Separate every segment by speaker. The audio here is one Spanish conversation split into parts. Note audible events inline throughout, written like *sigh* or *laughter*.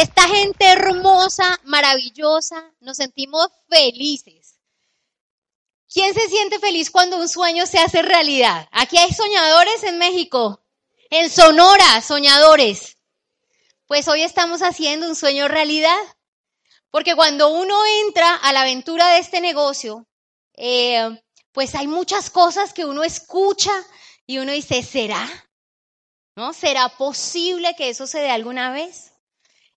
Speaker 1: esta gente hermosa, maravillosa, nos sentimos felices. ¿Quién se siente feliz cuando un sueño se hace realidad? Aquí hay soñadores en México, en Sonora, soñadores. Pues hoy estamos haciendo un sueño realidad. Porque cuando uno entra a la aventura de este negocio, eh, pues hay muchas cosas que uno escucha y uno dice, ¿será? ¿No? ¿Será posible que eso se dé alguna vez?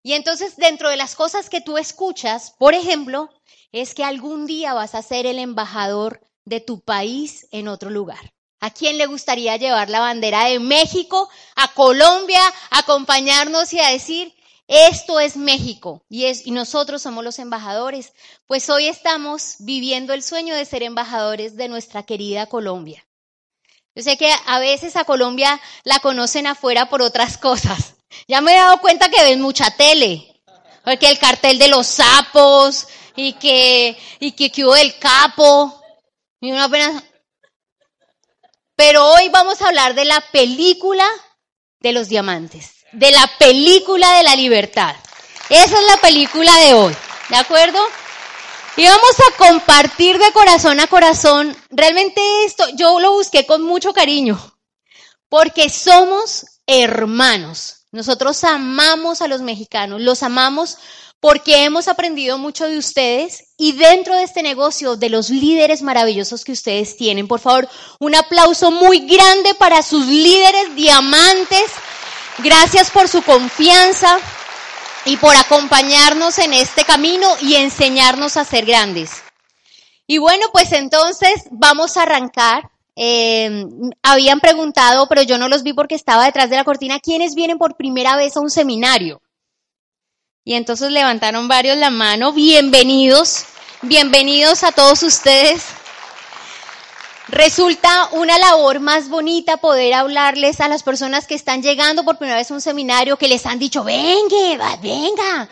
Speaker 1: Y entonces dentro de las cosas que tú escuchas, por ejemplo, es que algún día vas a ser el embajador de tu país en otro lugar. ¿A quién le gustaría llevar la bandera de México a Colombia, acompañarnos y a decir, esto es México y, es, y nosotros somos los embajadores? Pues hoy estamos viviendo el sueño de ser embajadores de nuestra querida Colombia. Yo sé que a veces a Colombia la conocen afuera por otras *laughs* cosas. Ya me he dado cuenta que ven mucha tele. Porque el cartel de los sapos y que, y que, hubo el capo. Y una pena. Pero hoy vamos a hablar de la película de los diamantes. De la película de la libertad. Esa es la película de hoy. ¿De acuerdo? Y vamos a compartir de corazón a corazón. Realmente esto yo lo busqué con mucho cariño. Porque somos hermanos. Nosotros amamos a los mexicanos, los amamos porque hemos aprendido mucho de ustedes y dentro de este negocio, de los líderes maravillosos que ustedes tienen. Por favor, un aplauso muy grande para sus líderes diamantes. Gracias por su confianza y por acompañarnos en este camino y enseñarnos a ser grandes. Y bueno, pues entonces vamos a arrancar eh, habían preguntado, pero yo no los vi porque estaba detrás de la cortina, ¿quiénes vienen por primera vez a un seminario? Y entonces levantaron varios la mano. Bienvenidos, bienvenidos a todos ustedes. Resulta una labor más bonita poder hablarles a las personas que están llegando por primera vez a un seminario, que les han dicho, venga, venga,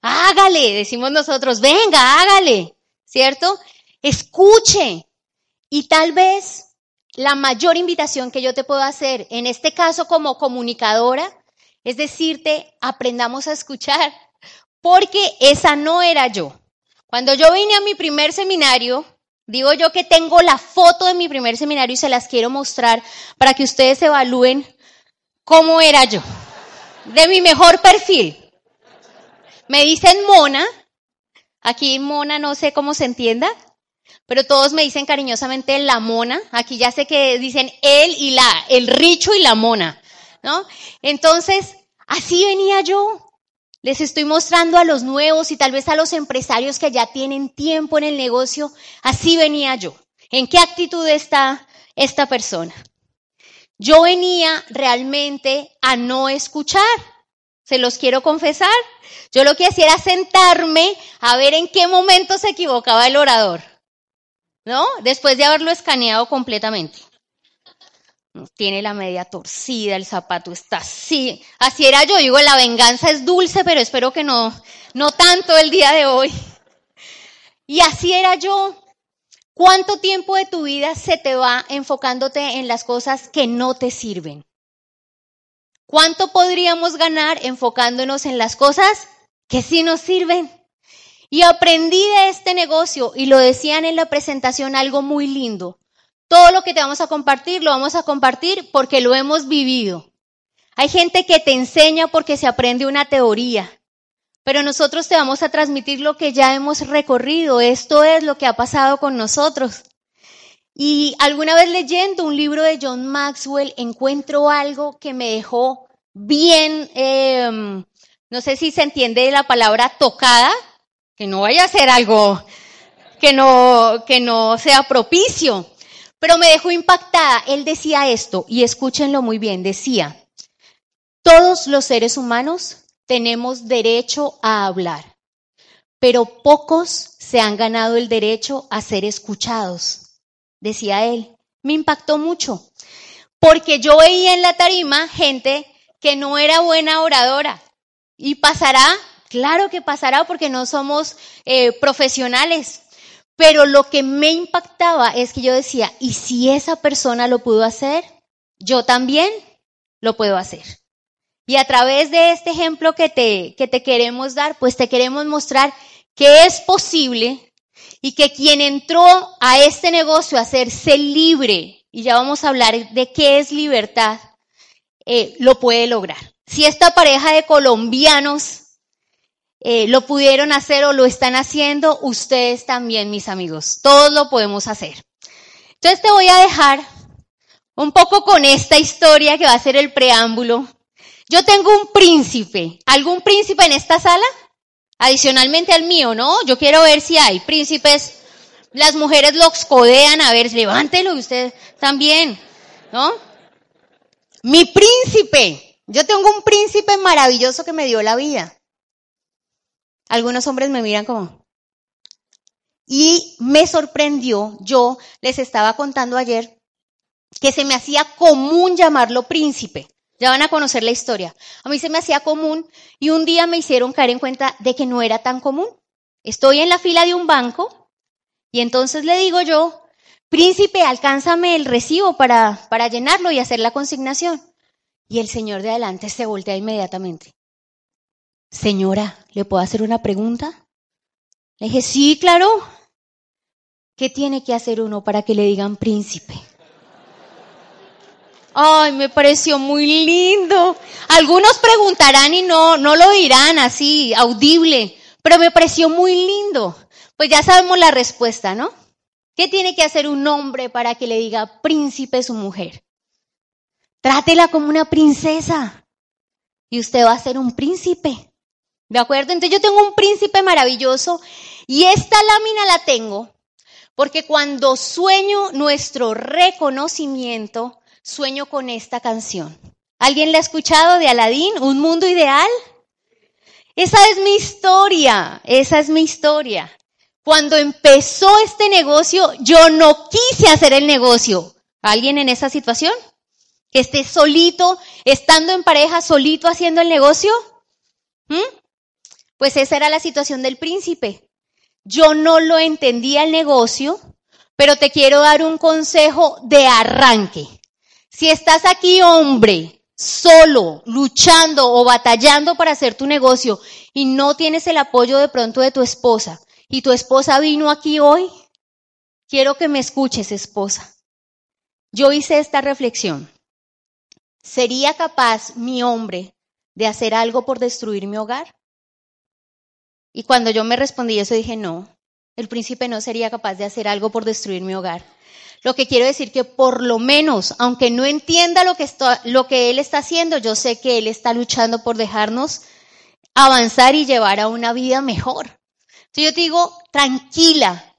Speaker 1: hágale, decimos nosotros, venga, hágale, ¿cierto? Escuche. Y tal vez la mayor invitación que yo te puedo hacer, en este caso como comunicadora, es decirte, aprendamos a escuchar, porque esa no era yo. Cuando yo vine a mi primer seminario, digo yo que tengo la foto de mi primer seminario y se las quiero mostrar para que ustedes evalúen cómo era yo, de mi mejor perfil. Me dicen mona, aquí mona no sé cómo se entienda, pero todos me dicen cariñosamente la mona. Aquí ya sé que dicen él y la, el richo y la mona, ¿no? Entonces, así venía yo. Les estoy mostrando a los nuevos y tal vez a los empresarios que ya tienen tiempo en el negocio. Así venía yo. ¿En qué actitud está esta persona? Yo venía realmente a no escuchar. Se los quiero confesar. Yo lo que hacía era sentarme a ver en qué momento se equivocaba el orador. ¿No? Después de haberlo escaneado completamente. Tiene la media torcida, el zapato está así. Así era yo, digo, la venganza es dulce, pero espero que no, no tanto el día de hoy. Y así era yo. ¿Cuánto tiempo de tu vida se te va enfocándote en las cosas que no te sirven? ¿Cuánto podríamos ganar enfocándonos en las cosas que sí nos sirven? Y aprendí de este negocio, y lo decían en la presentación, algo muy lindo. Todo lo que te vamos a compartir, lo vamos a compartir porque lo hemos vivido. Hay gente que te enseña porque se aprende una teoría, pero nosotros te vamos a transmitir lo que ya hemos recorrido. Esto es lo que ha pasado con nosotros. Y alguna vez leyendo un libro de John Maxwell encuentro algo que me dejó bien, eh, no sé si se entiende la palabra tocada, que no vaya a ser algo que no, que no sea propicio. Pero me dejó impactada. Él decía esto, y escúchenlo muy bien, decía, todos los seres humanos tenemos derecho a hablar, pero pocos se han ganado el derecho a ser escuchados, decía él. Me impactó mucho, porque yo veía en la tarima gente que no era buena oradora, y pasará Claro que pasará porque no somos eh, profesionales. Pero lo que me impactaba es que yo decía, ¿y si esa persona lo pudo hacer? Yo también lo puedo hacer. Y a través de este ejemplo que te, que te queremos dar, pues te queremos mostrar que es posible y que quien entró a este negocio a hacerse libre, y ya vamos a hablar de qué es libertad, eh, lo puede lograr. Si esta pareja de colombianos eh, lo pudieron hacer o lo están haciendo, ustedes también, mis amigos. Todos lo podemos hacer. Entonces te voy a dejar un poco con esta historia que va a ser el preámbulo. Yo tengo un príncipe. ¿Algún príncipe en esta sala? Adicionalmente al mío, ¿no? Yo quiero ver si hay príncipes. Las mujeres los codean, a ver, levántelo y usted también, ¿no? Mi príncipe. Yo tengo un príncipe maravilloso que me dio la vida. Algunos hombres me miran como... Y me sorprendió, yo les estaba contando ayer, que se me hacía común llamarlo príncipe. Ya van a conocer la historia. A mí se me hacía común y un día me hicieron caer en cuenta de que no era tan común. Estoy en la fila de un banco y entonces le digo yo, príncipe, alcánzame el recibo para, para llenarlo y hacer la consignación. Y el señor de adelante se voltea inmediatamente. Señora, ¿le puedo hacer una pregunta? Le dije, sí, claro. ¿Qué tiene que hacer uno para que le digan príncipe? Ay, me pareció muy lindo. Algunos preguntarán y no, no lo dirán así, audible, pero me pareció muy lindo. Pues ya sabemos la respuesta, ¿no? ¿Qué tiene que hacer un hombre para que le diga príncipe su mujer? Trátela como una princesa y usted va a ser un príncipe. ¿De acuerdo? Entonces yo tengo un príncipe maravilloso y esta lámina la tengo porque cuando sueño nuestro reconocimiento, sueño con esta canción. ¿Alguien la ha escuchado de Aladín? ¿Un mundo ideal? Esa es mi historia, esa es mi historia. Cuando empezó este negocio, yo no quise hacer el negocio. ¿Alguien en esa situación? Que esté solito, estando en pareja, solito haciendo el negocio. ¿Mm? Pues esa era la situación del príncipe. Yo no lo entendía el negocio, pero te quiero dar un consejo de arranque. Si estás aquí, hombre, solo, luchando o batallando para hacer tu negocio y no tienes el apoyo de pronto de tu esposa y tu esposa vino aquí hoy, quiero que me escuches, esposa. Yo hice esta reflexión. ¿Sería capaz mi hombre de hacer algo por destruir mi hogar? Y cuando yo me respondí eso dije, no, el príncipe no sería capaz de hacer algo por destruir mi hogar. Lo que quiero decir que por lo menos, aunque no entienda lo que, está, lo que él está haciendo, yo sé que él está luchando por dejarnos avanzar y llevar a una vida mejor. Entonces yo te digo, tranquila,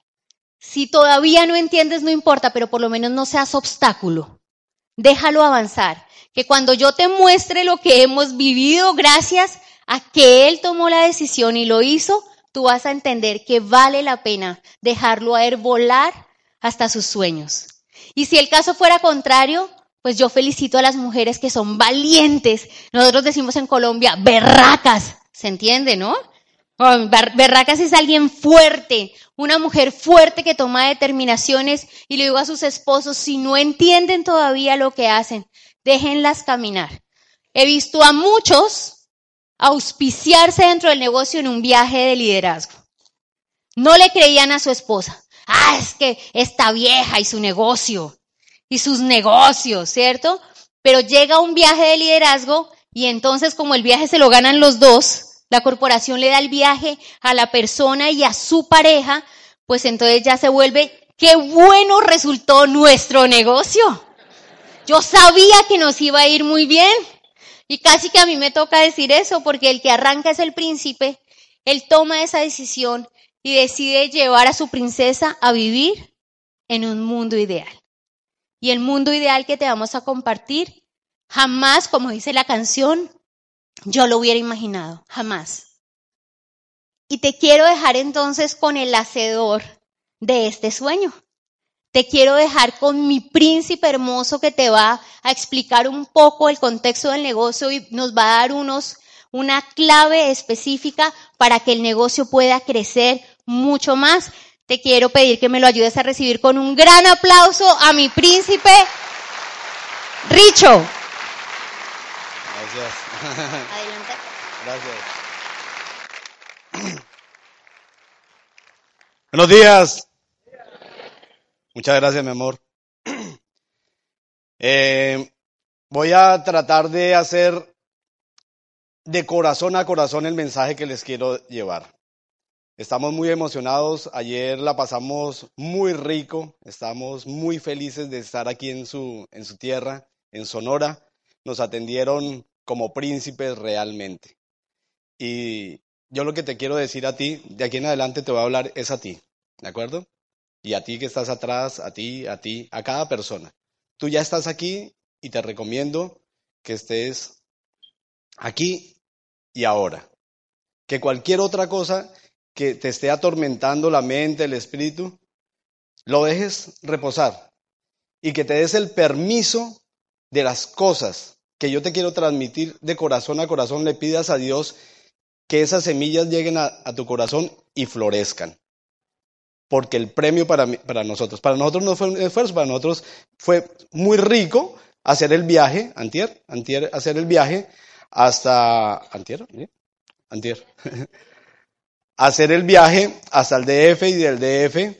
Speaker 1: si todavía no entiendes, no importa, pero por lo menos no seas obstáculo. Déjalo avanzar. Que cuando yo te muestre lo que hemos vivido gracias a que Él tomó la decisión y lo hizo, tú vas a entender que vale la pena dejarlo a Él volar hasta sus sueños. Y si el caso fuera contrario, pues yo felicito a las mujeres que son valientes. Nosotros decimos en Colombia, berracas, ¿se entiende, no? Berracas es alguien fuerte, una mujer fuerte que toma determinaciones y le digo a sus esposos, si no entienden todavía lo que hacen, déjenlas caminar. He visto a muchos auspiciarse dentro del negocio en un viaje de liderazgo. No le creían a su esposa. Ah, es que esta vieja y su negocio y sus negocios, ¿cierto? Pero llega un viaje de liderazgo y entonces como el viaje se lo ganan los dos, la corporación le da el viaje a la persona y a su pareja, pues entonces ya se vuelve, qué bueno resultó nuestro negocio. Yo sabía que nos iba a ir muy bien. Y casi que a mí me toca decir eso, porque el que arranca es el príncipe, él toma esa decisión y decide llevar a su princesa a vivir en un mundo ideal. Y el mundo ideal que te vamos a compartir, jamás, como dice la canción, yo lo hubiera imaginado, jamás. Y te quiero dejar entonces con el hacedor de este sueño. Te quiero dejar con mi príncipe hermoso que te va a explicar un poco el contexto del negocio y nos va a dar unos, una clave específica para que el negocio pueda crecer mucho más. Te quiero pedir que me lo ayudes a recibir con un gran aplauso a mi príncipe Richo. Gracias. Adelante.
Speaker 2: Gracias. Buenos días. Muchas gracias, mi amor. *clears throat* Eh, voy a tratar de hacer de corazón a corazón el mensaje que les quiero llevar. Estamos muy emocionados. Ayer la pasamos muy rico. Estamos muy felices de estar aquí en su, en su tierra, en Sonora. Nos atendieron como príncipes realmente. Y yo lo que te quiero decir a ti, de aquí en adelante te voy a hablar es a ti, ¿de acuerdo? Y a ti que estás atrás, a ti, a ti, a cada persona. Tú ya estás aquí y te recomiendo que estés aquí y ahora. Que cualquier otra cosa que te esté atormentando la mente, el espíritu, lo dejes reposar y que te des el permiso de las cosas que yo te quiero transmitir de corazón a corazón, le pidas a Dios que esas semillas lleguen a, tu corazón y florezcan. Porque el premio para, para nosotros, para nosotros no fue un esfuerzo, para nosotros fue muy rico hacer el viaje, antier, antier hacer el viaje hasta, antier, antier, *laughs* hacer el viaje hasta el DF y del DF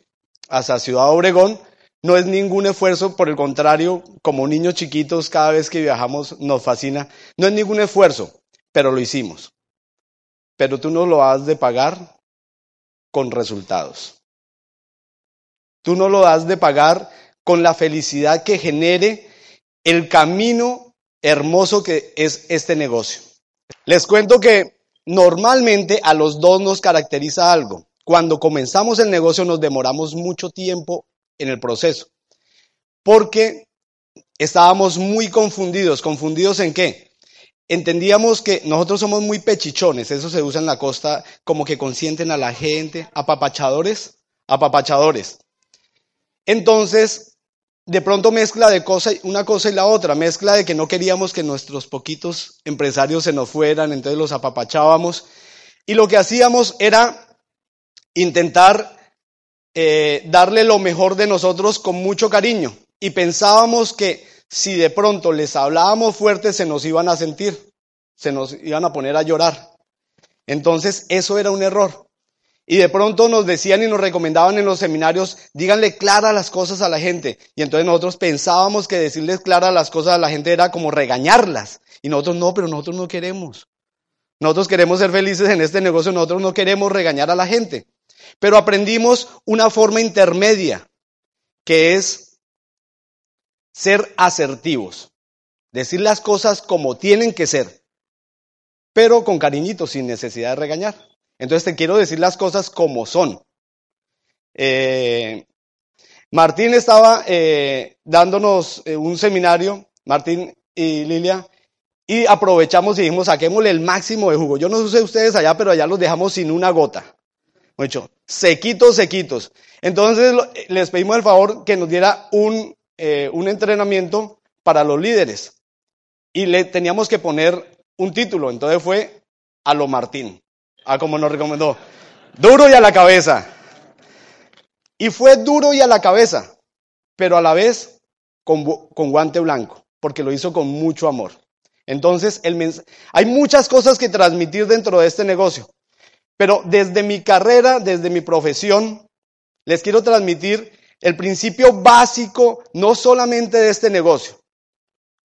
Speaker 2: hasta Ciudad Obregón, no es ningún esfuerzo, por el contrario, como niños chiquitos, cada vez que viajamos nos fascina. No es ningún esfuerzo, pero lo hicimos pero tú no lo has de pagar con resultados. Tú no lo has de pagar con la felicidad que genere el camino hermoso que es este negocio. Les cuento que normalmente a los dos nos caracteriza algo. Cuando comenzamos el negocio nos demoramos mucho tiempo en el proceso, porque estábamos muy confundidos. ¿Confundidos en qué? entendíamos que nosotros somos muy pechichones, eso se usa en la costa como que consienten a la gente, apapachadores, apapachadores. Entonces, de pronto mezcla de cosa, una cosa y la otra, mezcla de que no queríamos que nuestros poquitos empresarios se nos fueran, entonces los apapachábamos. Y lo que hacíamos era intentar eh, darle lo mejor de nosotros con mucho cariño. Y pensábamos que si de pronto les hablábamos fuerte, se nos iban a sentir, se nos iban a poner a llorar. Entonces, eso era un error. Y de pronto nos decían y nos recomendaban en los seminarios, díganle claras las cosas a la gente. Y entonces nosotros pensábamos que decirles claras las cosas a la gente era como regañarlas. Y nosotros no, pero nosotros no queremos. Nosotros queremos ser felices en este negocio, nosotros no queremos regañar a la gente. Pero aprendimos una forma intermedia, que es ser asertivos, decir las cosas como tienen que ser, pero con cariñito, sin necesidad de regañar. Entonces te quiero decir las cosas como son. Eh, Martín estaba eh, dándonos eh, un seminario, Martín y Lilia, y aprovechamos y dijimos, saquémosle el máximo de jugo. Yo no sé ustedes allá, pero allá los dejamos sin una gota. Mucho, sequitos, sequitos. Entonces les pedimos el favor que nos diera un un entrenamiento para los líderes y le teníamos que poner un título. Entonces fue a lo Martín, a como nos recomendó. Duro y a la cabeza. Y fue duro y a la cabeza, pero a la vez con, con guante blanco, porque lo hizo con mucho amor. Entonces, el hay muchas cosas que transmitir dentro de este negocio, pero desde mi carrera, desde mi profesión, les quiero transmitir el principio básico no solamente de este negocio.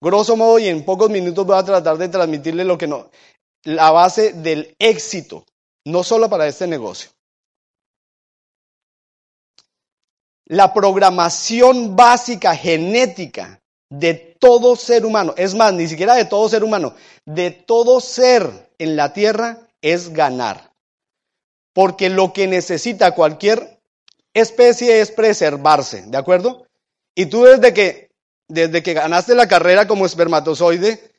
Speaker 2: Grosso modo y en pocos minutos voy a tratar de transmitirle lo que no, la base del éxito, no solo para este negocio. La programación básica genética de todo ser humano, es más, ni siquiera de todo ser humano, de todo ser en la tierra es ganar. Porque lo que necesita cualquier especie es preservarse, ¿de acuerdo? Y tú desde que, desde que ganaste la carrera como espermatozoide,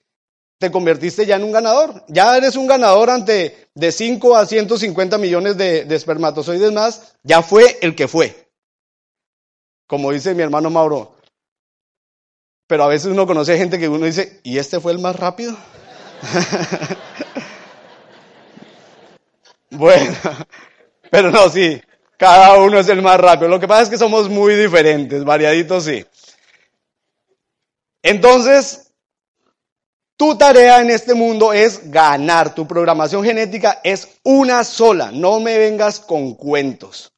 Speaker 2: te convertiste ya en un ganador. Ya eres un ganador ante de 5 a 150 millones de, de espermatozoides más, ya fue el que fue. Como dice mi hermano Mauro. Pero a veces uno conoce gente que uno dice, ¿y este fue el más rápido? *laughs* bueno, pero no, sí, cada uno es el más rápido. Lo que pasa es que somos muy diferentes, variaditos sí. Entonces, Tu tarea en este mundo es ganar. Tu programación genética es una sola. No me vengas con cuentos.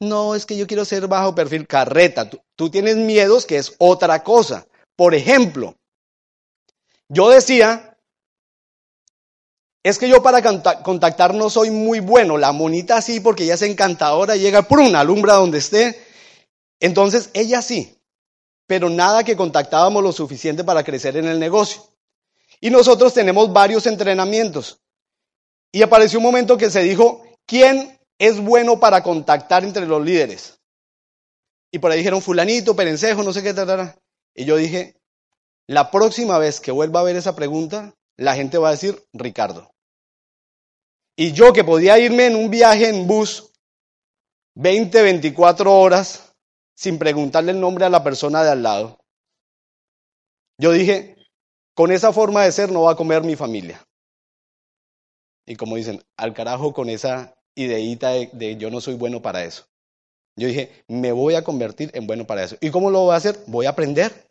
Speaker 2: No, es que yo quiero ser bajo perfil carreta. Tú, tienes miedos que es otra cosa. Por ejemplo, yo decía, es que yo para contactar no soy muy bueno. La monita sí, porque ella es encantadora, llega, una alumbra donde esté. Entonces, ella sí, pero nada que contactábamos lo suficiente para crecer en el negocio. Y nosotros tenemos varios entrenamientos. Y apareció un momento que se dijo, ¿quién es bueno para contactar entre los líderes? Y por ahí dijeron fulanito, perencejo, no sé qué, tal. Y yo dije, la próxima vez que vuelva a ver esa pregunta, la gente va a decir Ricardo. Y yo que podía irme en un viaje en bus 20, 24 horas sin preguntarle el nombre a la persona de al lado, yo dije, con esa forma de ser no va a comer mi familia. Y como dicen, al carajo con esa ideita de, yo no soy bueno para eso. Yo dije, me voy a convertir en bueno para eso. ¿Y cómo lo voy a hacer? Voy a aprender.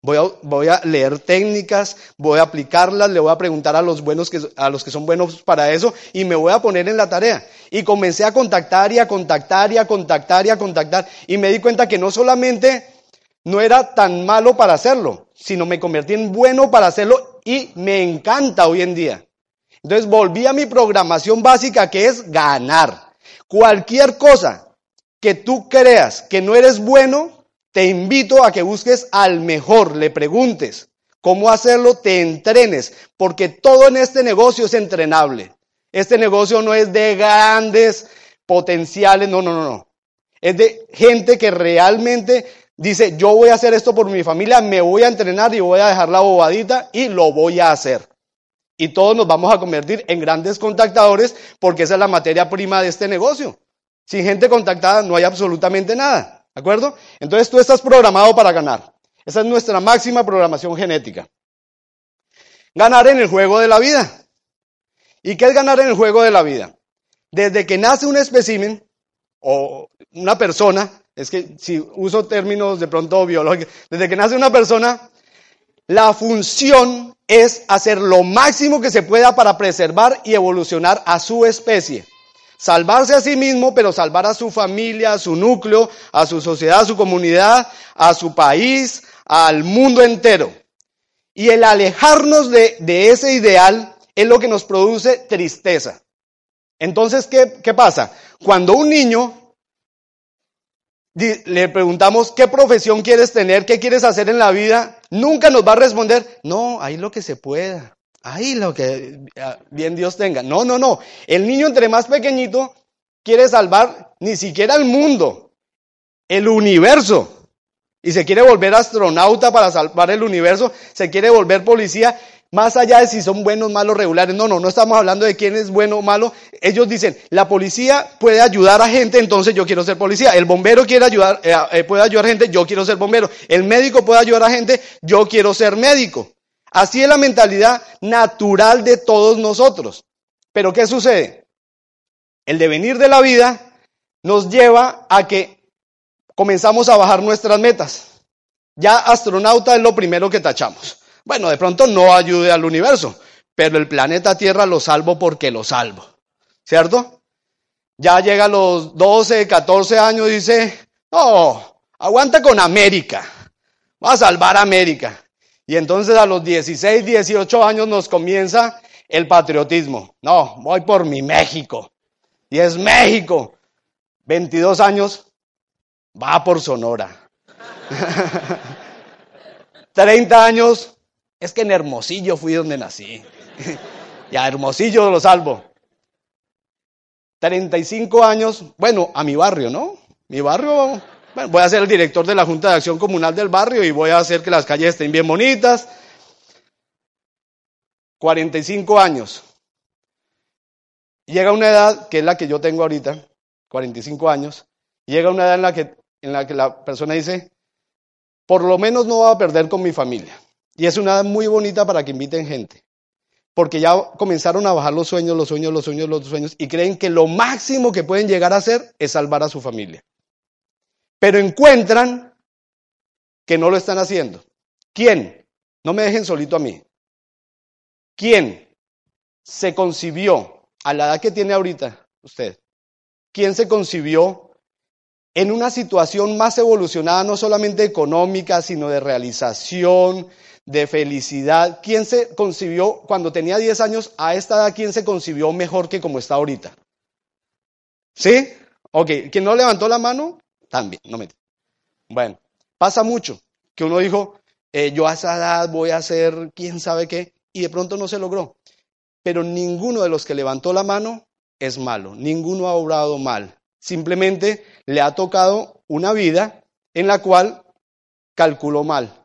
Speaker 2: Voy a, leer técnicas, voy a aplicarlas, le voy a preguntar a los buenos que, a los que son buenos para eso y me voy a poner en la tarea. Y comencé a contactar y a contactar y a contactar y a contactar y me di cuenta que no solamente no era tan malo para hacerlo, sino me convertí en bueno para hacerlo y me encanta hoy en día. Entonces volví a mi programación básica que es ganar. Cualquier cosa que tú creas que no eres bueno, te invito a que busques al mejor, le preguntes cómo hacerlo, te entrenes, porque todo en este negocio es entrenable. Este negocio no es de grandes potenciales, no, no, no, no. Es de gente que realmente dice, yo voy a hacer esto por mi familia, me voy a entrenar y voy a dejar la bobadita y lo voy a hacer. Y todos nos vamos a convertir en grandes contactadores porque esa es la materia prima de este negocio. Sin gente contactada no hay absolutamente nada. ¿De acuerdo? Entonces tú estás programado para ganar. Esa es nuestra máxima programación genética. Ganar en el juego de la vida. ¿Y qué es ganar en el juego de la vida? Desde que nace un espécimen o una persona, es que si uso términos de pronto biológicos, desde que nace una persona, la función es hacer lo máximo que se pueda para preservar y evolucionar a su especie. Salvarse a sí mismo, pero salvar a su familia, a su núcleo, a su sociedad, a su comunidad, a su país, al mundo entero. Y el alejarnos de, ese ideal es lo que nos produce tristeza. Entonces, ¿qué, ¿qué pasa? Cuando un niño le preguntamos qué profesión quieres tener, qué quieres hacer en la vida, nunca nos va a responder, no, ahí lo que se pueda. Ahí lo que ah, bien Dios tenga. No, no, no. El niño entre más pequeñito quiere salvar ni siquiera el mundo, el universo. Y se quiere volver astronauta para salvar el universo, se quiere volver policía, más allá de si son buenos, malos, regulares. No, no, no estamos hablando de quién es bueno o malo. Ellos dicen, la policía puede ayudar a gente, entonces yo quiero ser policía. El bombero quiere ayudar, eh, eh, puede ayudar a gente, yo quiero ser bombero. El médico puede ayudar a gente, yo quiero ser médico. Así es la mentalidad natural de todos nosotros. Pero ¿qué sucede? El devenir de la vida nos lleva a que comenzamos a bajar nuestras metas. Ya astronauta es lo primero que tachamos. Bueno, de pronto no ayude al universo, pero el planeta Tierra lo salvo porque lo salvo. ¿Cierto? Ya llega a los 12, 14 años y dice, no, aguanta con América. Va a salvar a América. Y entonces a los 16, 18 años nos comienza el patriotismo. No, voy por mi México. Y es México. 22 años, va por Sonora. *laughs* 30 años, es que en Hermosillo fui donde nací. *laughs* y a Hermosillo lo salvo. 35 años, bueno, a mi barrio, ¿no? Mi barrio bueno, voy a ser el director de la Junta de Acción Comunal del barrio y voy a hacer que las calles estén bien bonitas. 45 años. Llega una edad, que es la que yo tengo ahorita, 45 años, llega una edad en la que, en la, que la persona dice, por lo menos no va a perder con mi familia. Y es una edad muy bonita para que inviten gente. Porque ya comenzaron a bajar los sueños, los sueños, los sueños, los sueños, y creen que lo máximo que pueden llegar a hacer es salvar a su familia pero encuentran que no lo están haciendo. ¿Quién? No me dejen solito a mí. ¿quién se concibió a la edad que tiene ahorita usted? ¿Quién se concibió en una situación más evolucionada, no solamente económica, sino de realización, de felicidad? ¿Quién se concibió cuando tenía 10 años a esta edad? ¿Quién se concibió mejor que como está ahorita? ¿Sí? Ok, ¿quién no levantó la mano? También, no me. Bueno, pasa mucho que uno dijo, eh, yo a esa edad voy a hacer quién sabe qué, y de pronto no se logró. Pero ninguno de los que levantó la mano es malo, ninguno ha obrado mal. Simplemente le ha tocado una vida en la cual calculó mal.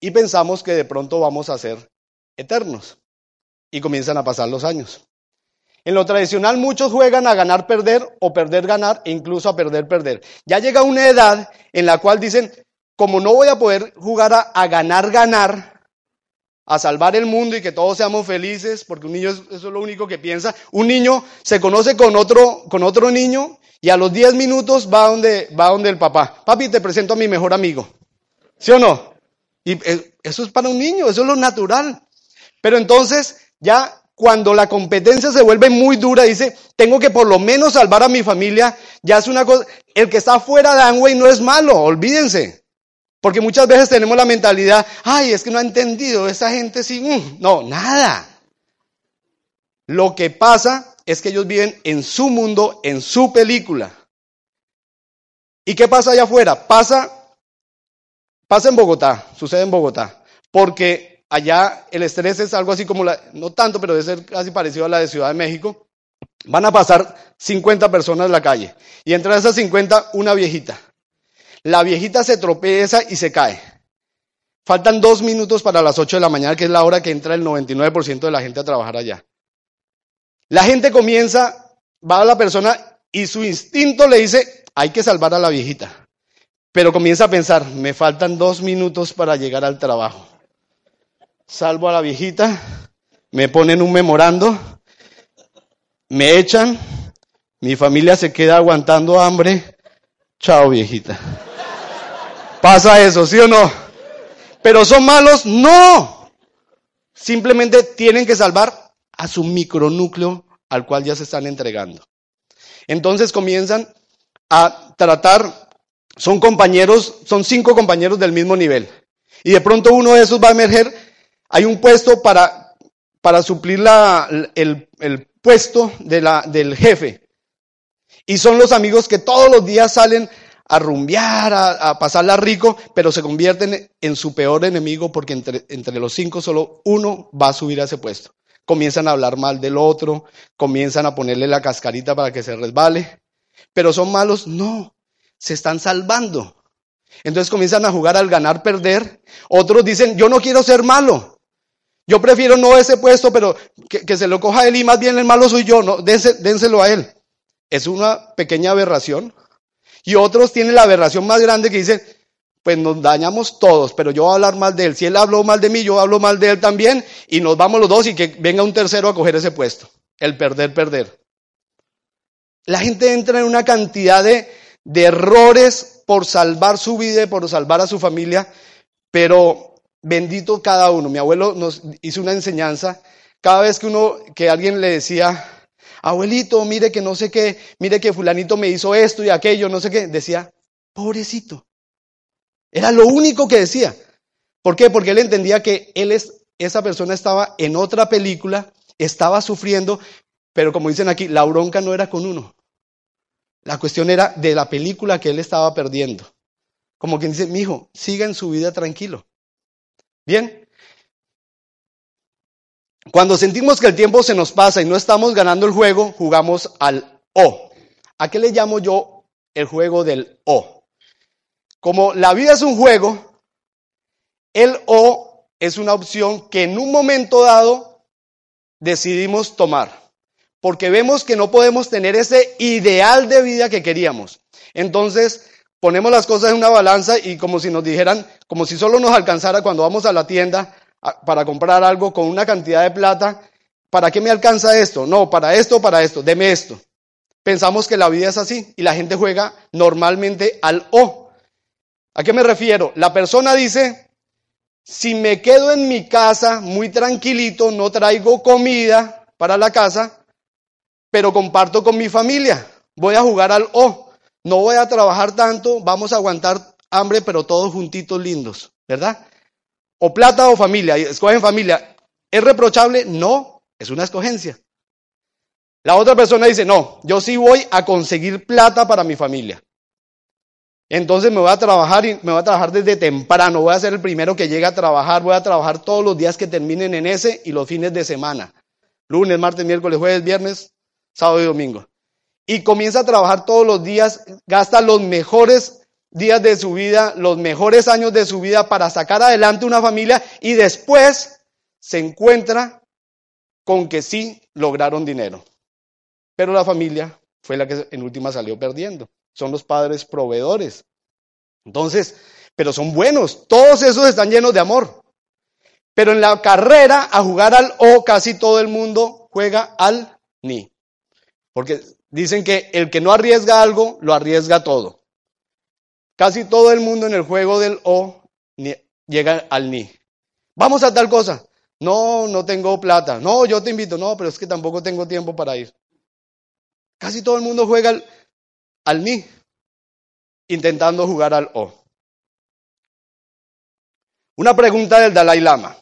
Speaker 2: Y pensamos que de pronto vamos a ser eternos. Y comienzan a pasar los años. En lo tradicional muchos juegan a ganar, perder o perder, ganar e incluso a perder, perder. Ya llega una edad en la cual dicen, como no voy a poder jugar a, ganar, ganar, a salvar el mundo y que todos seamos felices, porque un niño eso es lo único que piensa. Un niño se conoce con otro, con otro niño y a los 10 minutos va donde, va donde el papá. Papi, te presento a mi mejor amigo. ¿Sí o no? Y eh, eso es para un niño, eso es lo natural. Pero entonces ya cuando la competencia se vuelve muy dura, dice, tengo que por lo menos salvar a mi familia, ya es una cosa, el que está fuera de Amway no es malo, olvídense. Porque muchas veces tenemos la mentalidad, ay, es que no ha entendido, esa gente sí, mm". no, nada. Lo que pasa es que ellos viven en su mundo, en su película. ¿Y qué pasa allá afuera? Pasa, pasa en Bogotá, sucede en Bogotá, porque allá el estrés es algo así como la, no tanto, pero debe ser casi parecido a la de Ciudad de México. Van a pasar 50 personas en la calle y entre esas 50 una viejita. La viejita se tropieza y se cae. Faltan dos minutos para las 8 de la mañana, que es la hora que entra el 99% de la gente a trabajar allá. La gente comienza, va a la persona y su instinto le dice, hay que salvar a la viejita. Pero comienza a pensar, me faltan dos minutos para llegar al trabajo salvo a la viejita, me ponen un memorando, me echan, mi familia se queda aguantando hambre, chao viejita. ¿Pasa eso, sí o no? ¿Pero son malos? No. Simplemente tienen que salvar a su micronúcleo al cual ya se están entregando. Entonces comienzan a tratar, son compañeros, son cinco compañeros del mismo nivel. Y de pronto uno de esos va a emerger hay un puesto para, para suplir la, el, el, puesto de la, del jefe. Y son los amigos que todos los días salen a rumbear, a, pasarla rico, pero se convierten en su peor enemigo porque entre, entre los cinco solo uno va a subir a ese puesto. Comienzan a hablar mal del otro, comienzan a ponerle la cascarita para que se resbale. Pero son malos, no, se están salvando. Entonces comienzan a jugar al ganar, perder. Otros dicen, yo no quiero ser malo. Yo prefiero no ese puesto, pero que, se lo coja él y más bien el malo soy yo, no, dénselo a él. Es una pequeña aberración. Y otros tienen la aberración más grande que dicen, pues nos dañamos todos, pero yo voy a hablar mal de él. Si él habló mal de mí, yo hablo mal de él también, y nos vamos los dos y que venga un tercero a coger ese puesto. El perder, perder. La gente entra en una cantidad de, de errores por salvar su vida y por salvar a su familia, pero bendito cada uno. Mi abuelo nos hizo una enseñanza. Cada vez que uno, que alguien le decía, abuelito, mire que no sé qué, mire que fulanito me hizo esto y aquello, no sé qué, decía, pobrecito. Era lo único que decía. ¿Por qué? Porque él entendía que él es, esa persona estaba en otra película, estaba sufriendo, pero como dicen aquí, la bronca no era con uno. La cuestión era de la película que él estaba perdiendo. Como quien dice, mi hijo, siga en su vida tranquilo. Bien. Cuando sentimos que el tiempo se nos pasa y no estamos ganando el juego, jugamos al O. ¿A qué le llamo yo el juego del O? Como la vida es un juego, el O es una opción que en un momento dado decidimos tomar, porque vemos que no podemos tener ese ideal de vida que queríamos. Entonces, ponemos las cosas en una balanza y como si nos dijeran, como si solo nos alcanzara cuando vamos a la tienda para comprar algo con una cantidad de plata, ¿para qué me alcanza esto? No, para esto, para esto, deme esto. Pensamos que la vida es así y la gente juega normalmente al O. ¿A qué me refiero? La persona dice, Si me quedo en mi casa muy tranquilito, no traigo comida para la casa, pero comparto con mi familia. Voy a jugar al O. No voy a trabajar tanto, vamos a aguantar hambre, pero todos juntitos lindos, ¿verdad? O plata o familia, escogen familia. ¿Es reprochable? No, es una escogencia. La otra persona dice, no, yo sí voy a conseguir plata para mi familia. Entonces me voy a trabajar y me voy a trabajar desde temprano, voy a ser el primero que llegue a trabajar, voy a trabajar todos los días que terminen en ese y los fines de semana. Lunes, martes, miércoles, jueves, viernes, sábado y domingo. Y comienza a trabajar todos los días, gasta los mejores días de su vida, los mejores años de su vida para sacar adelante una familia y después se encuentra con que sí lograron dinero. Pero la familia fue la que en última salió perdiendo. Son los padres proveedores. Entonces, pero son buenos. Todos esos están llenos de amor. Pero en la carrera a jugar al O casi todo el mundo juega al ni. Porque dicen que el que no arriesga algo, lo arriesga todo. Casi todo el mundo en el juego del O llega al ni. Vamos a tal cosa. No, no tengo plata. No, yo te invito. No, pero es que tampoco tengo tiempo para ir. Casi todo el mundo juega al, ni, intentando jugar al o. Una pregunta del Dalai Lama.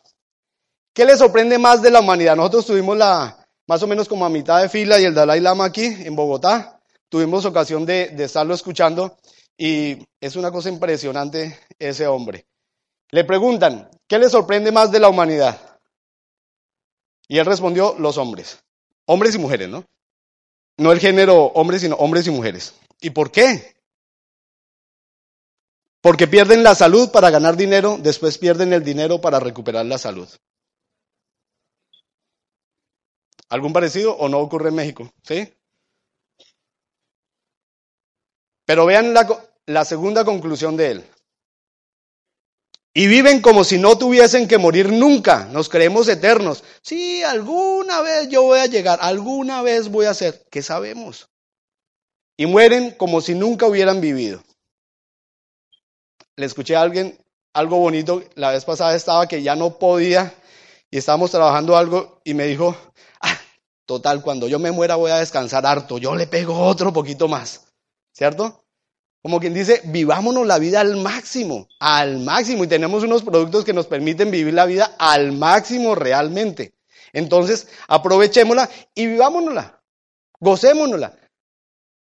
Speaker 2: ¿Qué le sorprende más de la humanidad? Nosotros tuvimos la, más o menos como a mitad de fila y el Dalai Lama aquí en Bogotá. Tuvimos ocasión de, estarlo escuchando y es una cosa impresionante ese hombre. Le preguntan, ¿qué le sorprende más de la humanidad? Y él respondió, los hombres. Hombres y mujeres, ¿no? No el género hombres, sino hombres y mujeres. ¿Y por qué? Porque pierden la salud para ganar dinero, después pierden el dinero para recuperar la salud. ¿Algún parecido o no ocurre en México? ¿Sí? Pero vean la, segunda conclusión de él. Y viven como si no tuviesen que morir nunca. Nos creemos eternos. Sí, alguna vez yo voy a llegar, alguna vez voy a ser. ¿Qué sabemos? Y mueren como si nunca hubieran vivido. Le escuché a alguien algo bonito. La vez pasada estaba que ya no podía y estábamos trabajando algo y me dijo, total, cuando yo me muera voy a descansar harto. Yo le pego otro poquito más. ¿Cierto? Como quien dice, vivámonos la vida al máximo, al máximo. Y tenemos unos productos que nos permiten vivir la vida al máximo realmente. Entonces, aprovechémosla y vivámonosla, gocémonosla.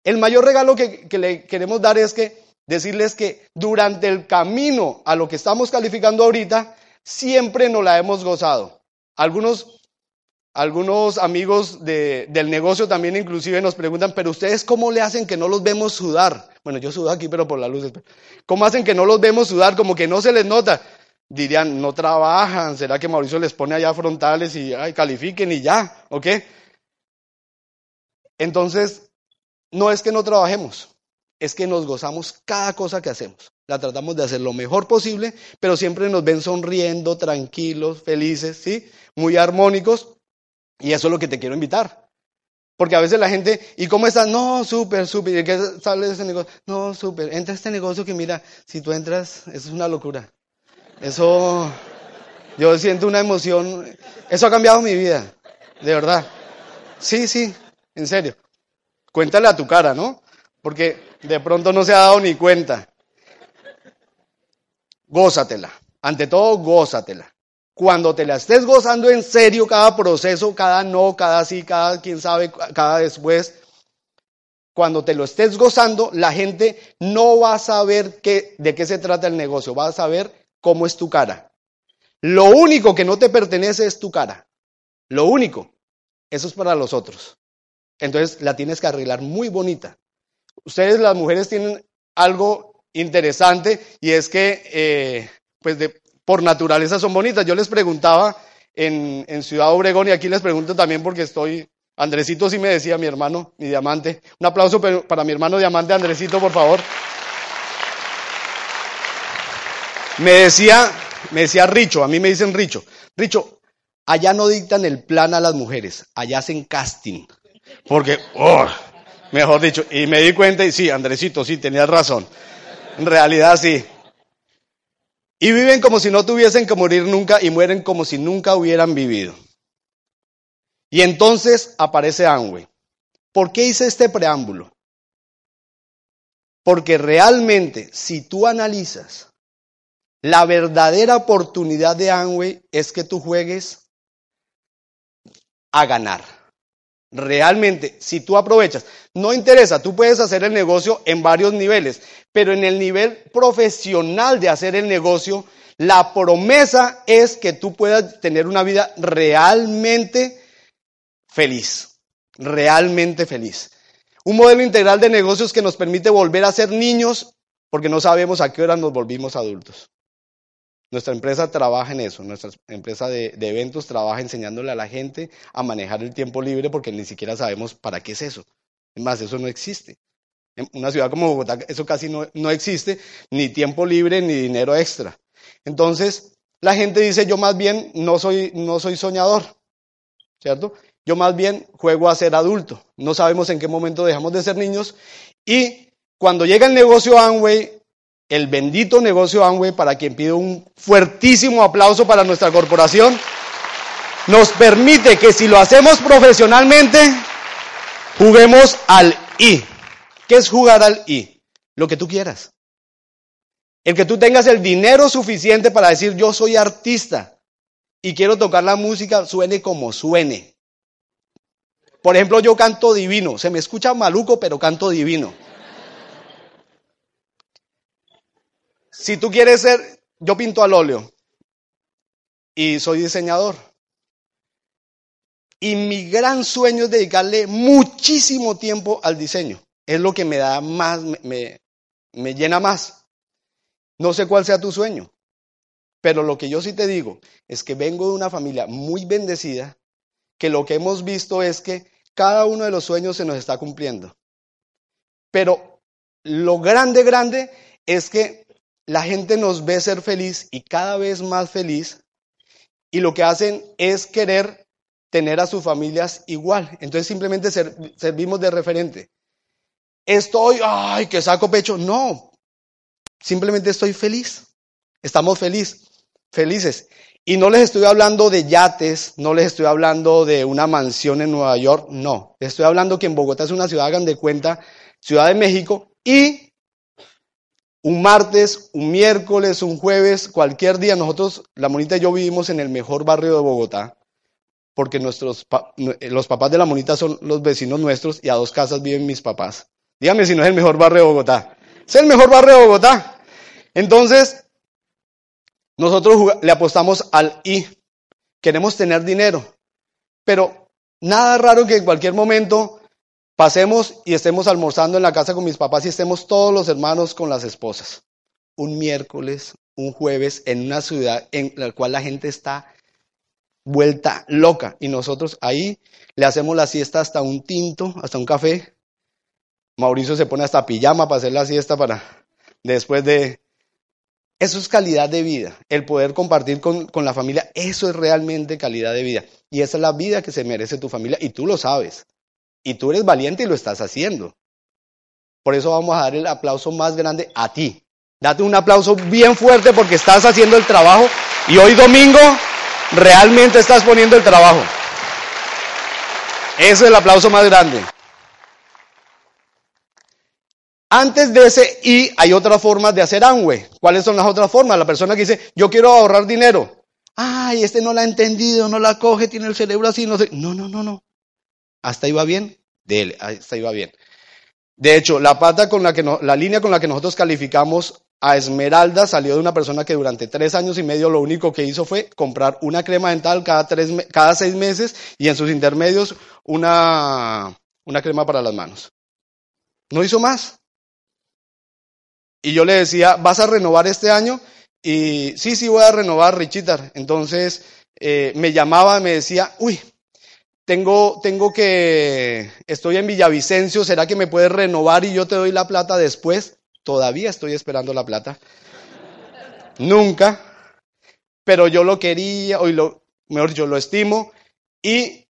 Speaker 2: El mayor regalo que, le queremos dar es que decirles que durante el camino a lo que estamos calificando ahorita, siempre nos la hemos gozado. Algunos algunos amigos de, del negocio también inclusive nos preguntan, pero ustedes cómo le hacen que no los vemos sudar? Bueno, yo sudo aquí, pero por la luz. ¿Cómo hacen que no los vemos sudar? Como que no se les nota. Dirían, no trabajan, ¿será que Mauricio les pone allá frontales y ay, califiquen y ya? ¿Ok? Entonces, no es que no trabajemos, es que nos gozamos cada cosa que hacemos. La tratamos de hacer lo mejor posible, pero siempre nos ven sonriendo, tranquilos, felices, ¿sí? Muy armónicos, y eso es lo que te quiero invitar. Porque a veces la gente, ¿y cómo estás? No, súper, súper. ¿Y qué sale de ese negocio? No, súper. Entra a este negocio que mira, si tú entras, eso es una locura. Eso, yo siento una emoción. Eso ha cambiado mi vida, de verdad. Sí, sí, en serio. Cuéntale a tu cara, ¿no? Porque de pronto no se ha dado ni cuenta. Gózatela. Ante todo, gózatela. Cuando te la estés gozando en serio cada proceso, cada no, cada sí, cada quién sabe, cada después, cuando te lo estés gozando, la gente no va a saber qué, de qué se trata el negocio, va a saber cómo es tu cara. Lo único que no te pertenece es tu cara. Lo único. Eso es para los otros. Entonces la tienes que arreglar muy bonita. Ustedes las mujeres tienen algo interesante y es que, eh, pues de, por naturaleza son bonitas. Yo les preguntaba en, Ciudad Obregón y aquí les pregunto también porque estoy, Andresito sí me decía, mi hermano, mi diamante. Un aplauso para mi hermano diamante, Andresito, por favor. Me decía, me decía Richo, a mí me dicen Richo. Richo, allá no dictan el plan a las mujeres, allá hacen casting. Porque, oh, mejor dicho, y me di cuenta y sí, Andresito, sí, tenías razón. En realidad sí. Y viven como si no tuviesen que morir nunca y mueren como si nunca hubieran vivido. Y entonces aparece Amway. ¿Por qué hice este preámbulo? Porque realmente, si tú analizas, la verdadera oportunidad de Amway es que tú juegues a ganar. Realmente, si tú aprovechas, no interesa, tú puedes hacer el negocio en varios niveles, pero en el nivel profesional de hacer el negocio, la promesa es que tú puedas tener una vida realmente feliz, realmente feliz. Un modelo integral de negocios que nos permite volver a ser niños porque no sabemos a qué hora nos volvimos adultos. Nuestra empresa trabaja en eso, nuestra empresa de, eventos trabaja enseñándole a la gente a manejar el tiempo libre porque ni siquiera sabemos para qué es eso. Es más, eso no existe. En una ciudad como Bogotá eso casi no, no existe, ni tiempo libre ni dinero extra. Entonces, la gente dice, yo más bien no soy, no soy soñador, ¿cierto? Yo más bien juego a ser adulto. No sabemos en qué momento dejamos de ser niños. Y cuando llega el negocio Amway, el bendito negocio Amway, para quien pido un fuertísimo aplauso para nuestra corporación, nos permite que si lo hacemos profesionalmente, juguemos al I. ¿Qué es jugar al I? Lo que tú quieras. El que tú tengas el dinero suficiente para decir yo soy artista y quiero tocar la música, suene como suene. Por ejemplo, yo canto divino. Se me escucha maluco, pero canto divino. Si tú quieres ser, yo pinto al óleo y soy diseñador. Y mi gran sueño es dedicarle muchísimo tiempo al diseño. Es lo que me da más, me, me llena más. No sé cuál sea tu sueño, pero lo que yo sí te digo es que vengo de una familia muy bendecida, que lo que hemos visto es que cada uno de los sueños se nos está cumpliendo. Pero lo grande, grande es que la gente nos ve ser feliz y cada vez más feliz y lo que hacen es querer tener a sus familias igual. Entonces simplemente servimos de referente. Estoy, ay, que saco pecho. No, simplemente estoy feliz. Estamos feliz, felices. Y no les estoy hablando de yates, no les estoy hablando de una mansión en Nueva York, no. Les estoy hablando que en Bogotá es una ciudad, hagan de cuenta, Ciudad de México, y un martes, un miércoles, un jueves, cualquier día, nosotros, la monita y yo vivimos en el mejor barrio de Bogotá, porque nuestros, los papás de la monita son los vecinos nuestros y a dos casas viven mis papás. Dígame si no es el mejor barrio de Bogotá. Es el mejor barrio de Bogotá. Entonces, nosotros le apostamos al I. Queremos tener dinero. Pero nada raro que en cualquier momento pasemos y estemos almorzando en la casa con mis papás y estemos todos los hermanos con las esposas. Un miércoles, un jueves, en una ciudad en la cual la gente está vuelta loca. Y nosotros ahí le hacemos la siesta hasta un tinto, hasta un café. Mauricio se pone hasta pijama para hacer la siesta para después de, eso es calidad de vida. El poder compartir con, la familia, eso es realmente calidad de vida. Y esa es la vida que se merece tu familia y tú lo sabes. Y tú eres valiente y lo estás haciendo. Por eso vamos a dar el aplauso más grande a ti. Date un aplauso bien fuerte porque estás haciendo el trabajo y hoy domingo realmente estás poniendo el trabajo. Eso es el aplauso más grande. Antes de ese y hay otras formas de hacer Amway. ¿Cuáles son las otras formas? La persona que dice, yo quiero ahorrar dinero. Ay, este no la ha entendido, no la coge, tiene el cerebro así, no sé. No, no, no, no. Hasta va bien, de hasta ahí va bien. De hecho, la pata con la que la línea con la que nosotros calificamos a Esmeralda salió de una persona que durante tres años y medio lo único que hizo fue comprar una crema dental cada, tres, cada seis meses y en sus intermedios una, una crema para las manos. No hizo más. Y yo le decía, ¿vas a renovar este año? Y sí, sí, voy a renovar, Richitar. Entonces eh, me llamaba, me decía, uy, tengo, tengo que, estoy en Villavicencio, ¿será que me puedes renovar y yo te doy la plata después? Todavía estoy esperando la plata. Nunca. Pero yo lo quería, hoy lo, mejor yo lo estimo. Y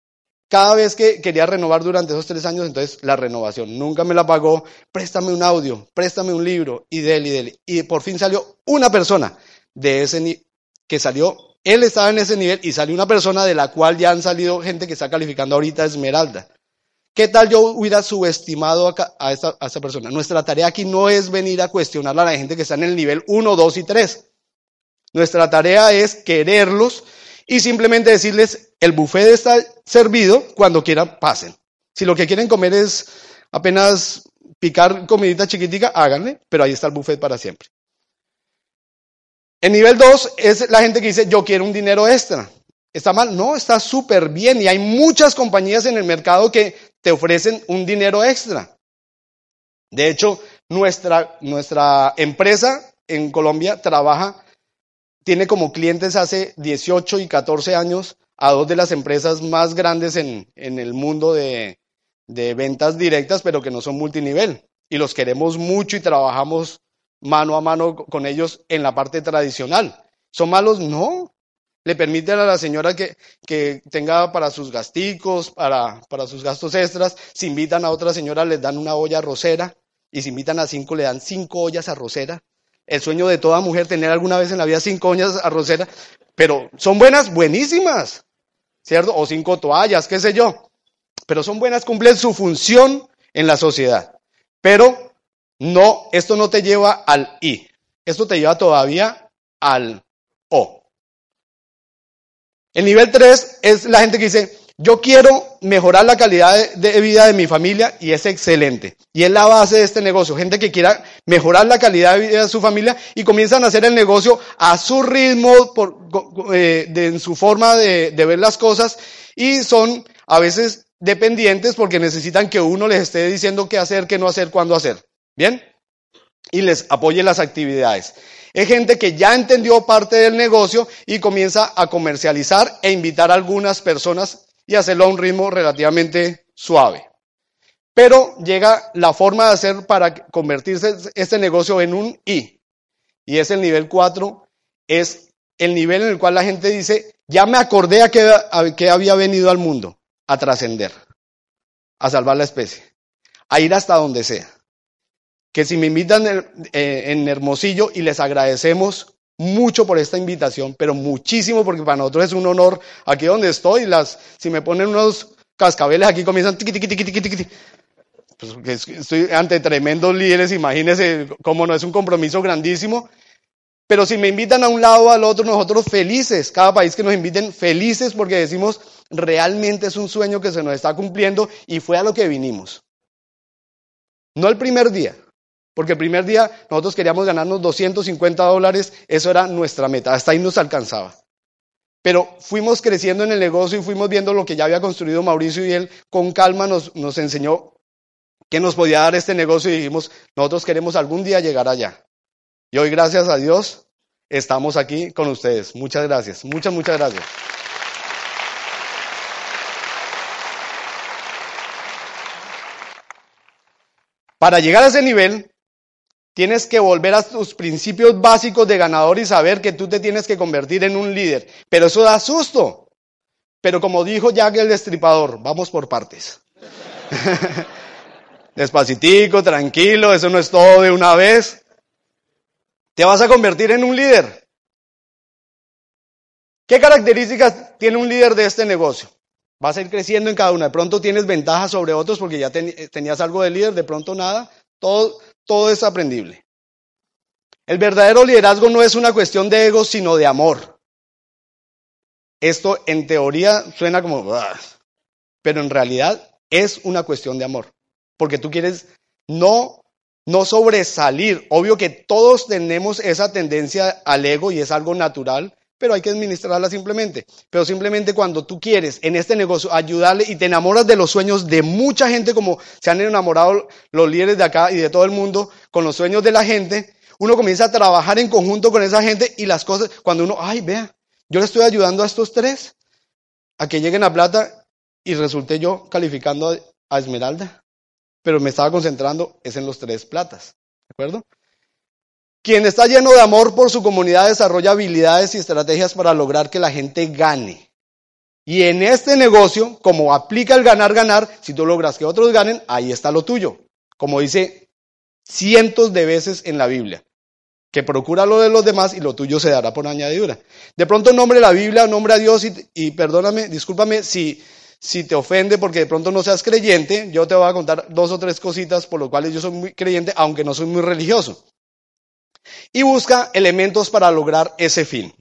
Speaker 2: cada vez que quería renovar durante esos tres años, entonces la renovación nunca me la pagó. Préstame un audio, préstame un libro, y del y del. Y por fin salió una persona de ese que salió, él estaba en ese nivel y salió una persona de la cual ya han salido gente que está calificando ahorita Esmeralda. ¿Qué tal yo hubiera subestimado a, esta, a esta persona? Nuestra tarea aquí no es venir a cuestionar a la gente que está en el nivel 1, 2 y 3. Nuestra tarea es quererlos y simplemente decirles, el buffet está servido, cuando quieran pasen. Si lo que quieren comer es apenas picar comidita chiquitica, háganle, pero ahí está el buffet para siempre. El nivel 2 es la gente que dice, yo quiero un dinero extra. ¿Está mal? No, está súper bien y hay muchas compañías en el mercado que te ofrecen un dinero extra. De hecho, nuestra, nuestra empresa en Colombia trabaja tiene como clientes hace 18 y 14 años a dos de las empresas más grandes en, el mundo de, de ventas directas, pero que no son multinivel. Y los queremos mucho y trabajamos mano a mano con ellos en la parte tradicional. ¿Son malos? No. Le permiten a la señora que, que tenga para sus gasticos, para, para, sus gastos extras. Si invitan a otra señora, les dan una olla arrocera. Y si invitan a cinco, le dan cinco ollas arroceras el sueño de toda mujer tener alguna vez en la vida cinco ollas arroceras, pero son buenas, buenísimas, ¿cierto? O cinco toallas, qué sé yo. Pero son buenas, cumplen su función en la sociedad. Pero no, esto no te lleva al I. Esto te lleva todavía al O. El nivel 3 es la gente que dice, yo quiero mejorar la calidad de, vida de mi familia y es excelente. Y es la base de este negocio. Gente que quiera mejorar la calidad de vida de su familia y comienzan a hacer el negocio a su ritmo, eh, en su forma de, de ver las cosas y son a veces dependientes porque necesitan que uno les esté diciendo qué hacer, qué no hacer, cuándo hacer. ¿Bien? Y les apoye las actividades. Es gente que ya entendió parte del negocio y comienza a comercializar e invitar a algunas personas y hacerlo a un ritmo relativamente suave. Pero llega la forma de hacer para convertirse este negocio en un I. Y es el nivel 4, es el nivel en el cual la gente dice, ya me acordé a que, había venido al mundo, a trascender, a salvar la especie, a ir hasta donde sea. Que si me invitan en, eh, en Hermosillo y les agradecemos mucho por esta invitación, pero muchísimo porque para nosotros es un honor aquí donde estoy. Las, si me ponen unos cascabeles aquí comienzan tiqui, tiqui, tiqui, tiqui. Pues estoy ante tremendos líderes, imagínense cómo no es un compromiso grandísimo. Pero si me invitan a un lado o al otro, nosotros felices, cada país que nos inviten, felices porque decimos, realmente es un sueño que se nos está cumpliendo y fue a lo que vinimos. No el primer día, porque el primer día nosotros queríamos ganarnos 250 dólares, eso era nuestra meta, hasta ahí nos alcanzaba. Pero fuimos creciendo en el negocio y fuimos viendo lo que ya había construido Mauricio y él con calma nos, nos enseñó qué nos podía dar este negocio y dijimos, nosotros queremos algún día llegar allá. Y hoy, gracias a Dios, estamos aquí con ustedes. Muchas gracias, muchas, muchas gracias. Para llegar a ese nivel, Tienes que volver a tus principios básicos de ganador y saber que tú te tienes que convertir en un líder. Pero eso da susto. Pero como dijo Jack el destripador, vamos por partes. *laughs* Despacitico, tranquilo, eso no es todo de una vez. Te vas a convertir en un líder. ¿Qué características tiene un líder de este negocio? Vas a ir creciendo en cada una. De pronto tienes ventajas sobre otros porque ya tenías algo de líder, de pronto nada. Todo, todo es aprendible. El verdadero liderazgo no es una cuestión de ego, sino de amor. Esto en teoría suena como, pero en realidad es una cuestión de amor. Porque tú quieres no, no sobresalir. Obvio que todos tenemos esa tendencia al ego y es algo natural, pero hay que administrarla simplemente. Pero simplemente cuando tú quieres en este negocio ayudarle y te enamoras de los sueños de mucha gente, como se han enamorado los líderes de acá y de todo el mundo con los sueños de la gente, uno comienza a trabajar en conjunto con esa gente y las cosas, cuando uno, ay, vea, yo le estoy ayudando a estos tres a que lleguen a plata y resulté yo calificando a Esmeralda, pero me estaba concentrando es en los tres platas, ¿de acuerdo? Quien está lleno de amor por su comunidad desarrolla habilidades y estrategias para lograr que la gente gane. Y en este negocio, como aplica el ganar, ganar, si tú logras que otros ganen, ahí está lo tuyo. Como dice cientos de veces en la Biblia. que procura lo de los demás y lo tuyo se dará por añadidura. De pronto nombre la Biblia, nombre a Dios y, y perdóname, discúlpame si, si te ofende porque de pronto no seas creyente, yo te voy a contar dos o tres cositas por lo cuales yo soy muy creyente, aunque no soy muy religioso. Y busca elementos para lograr ese fin.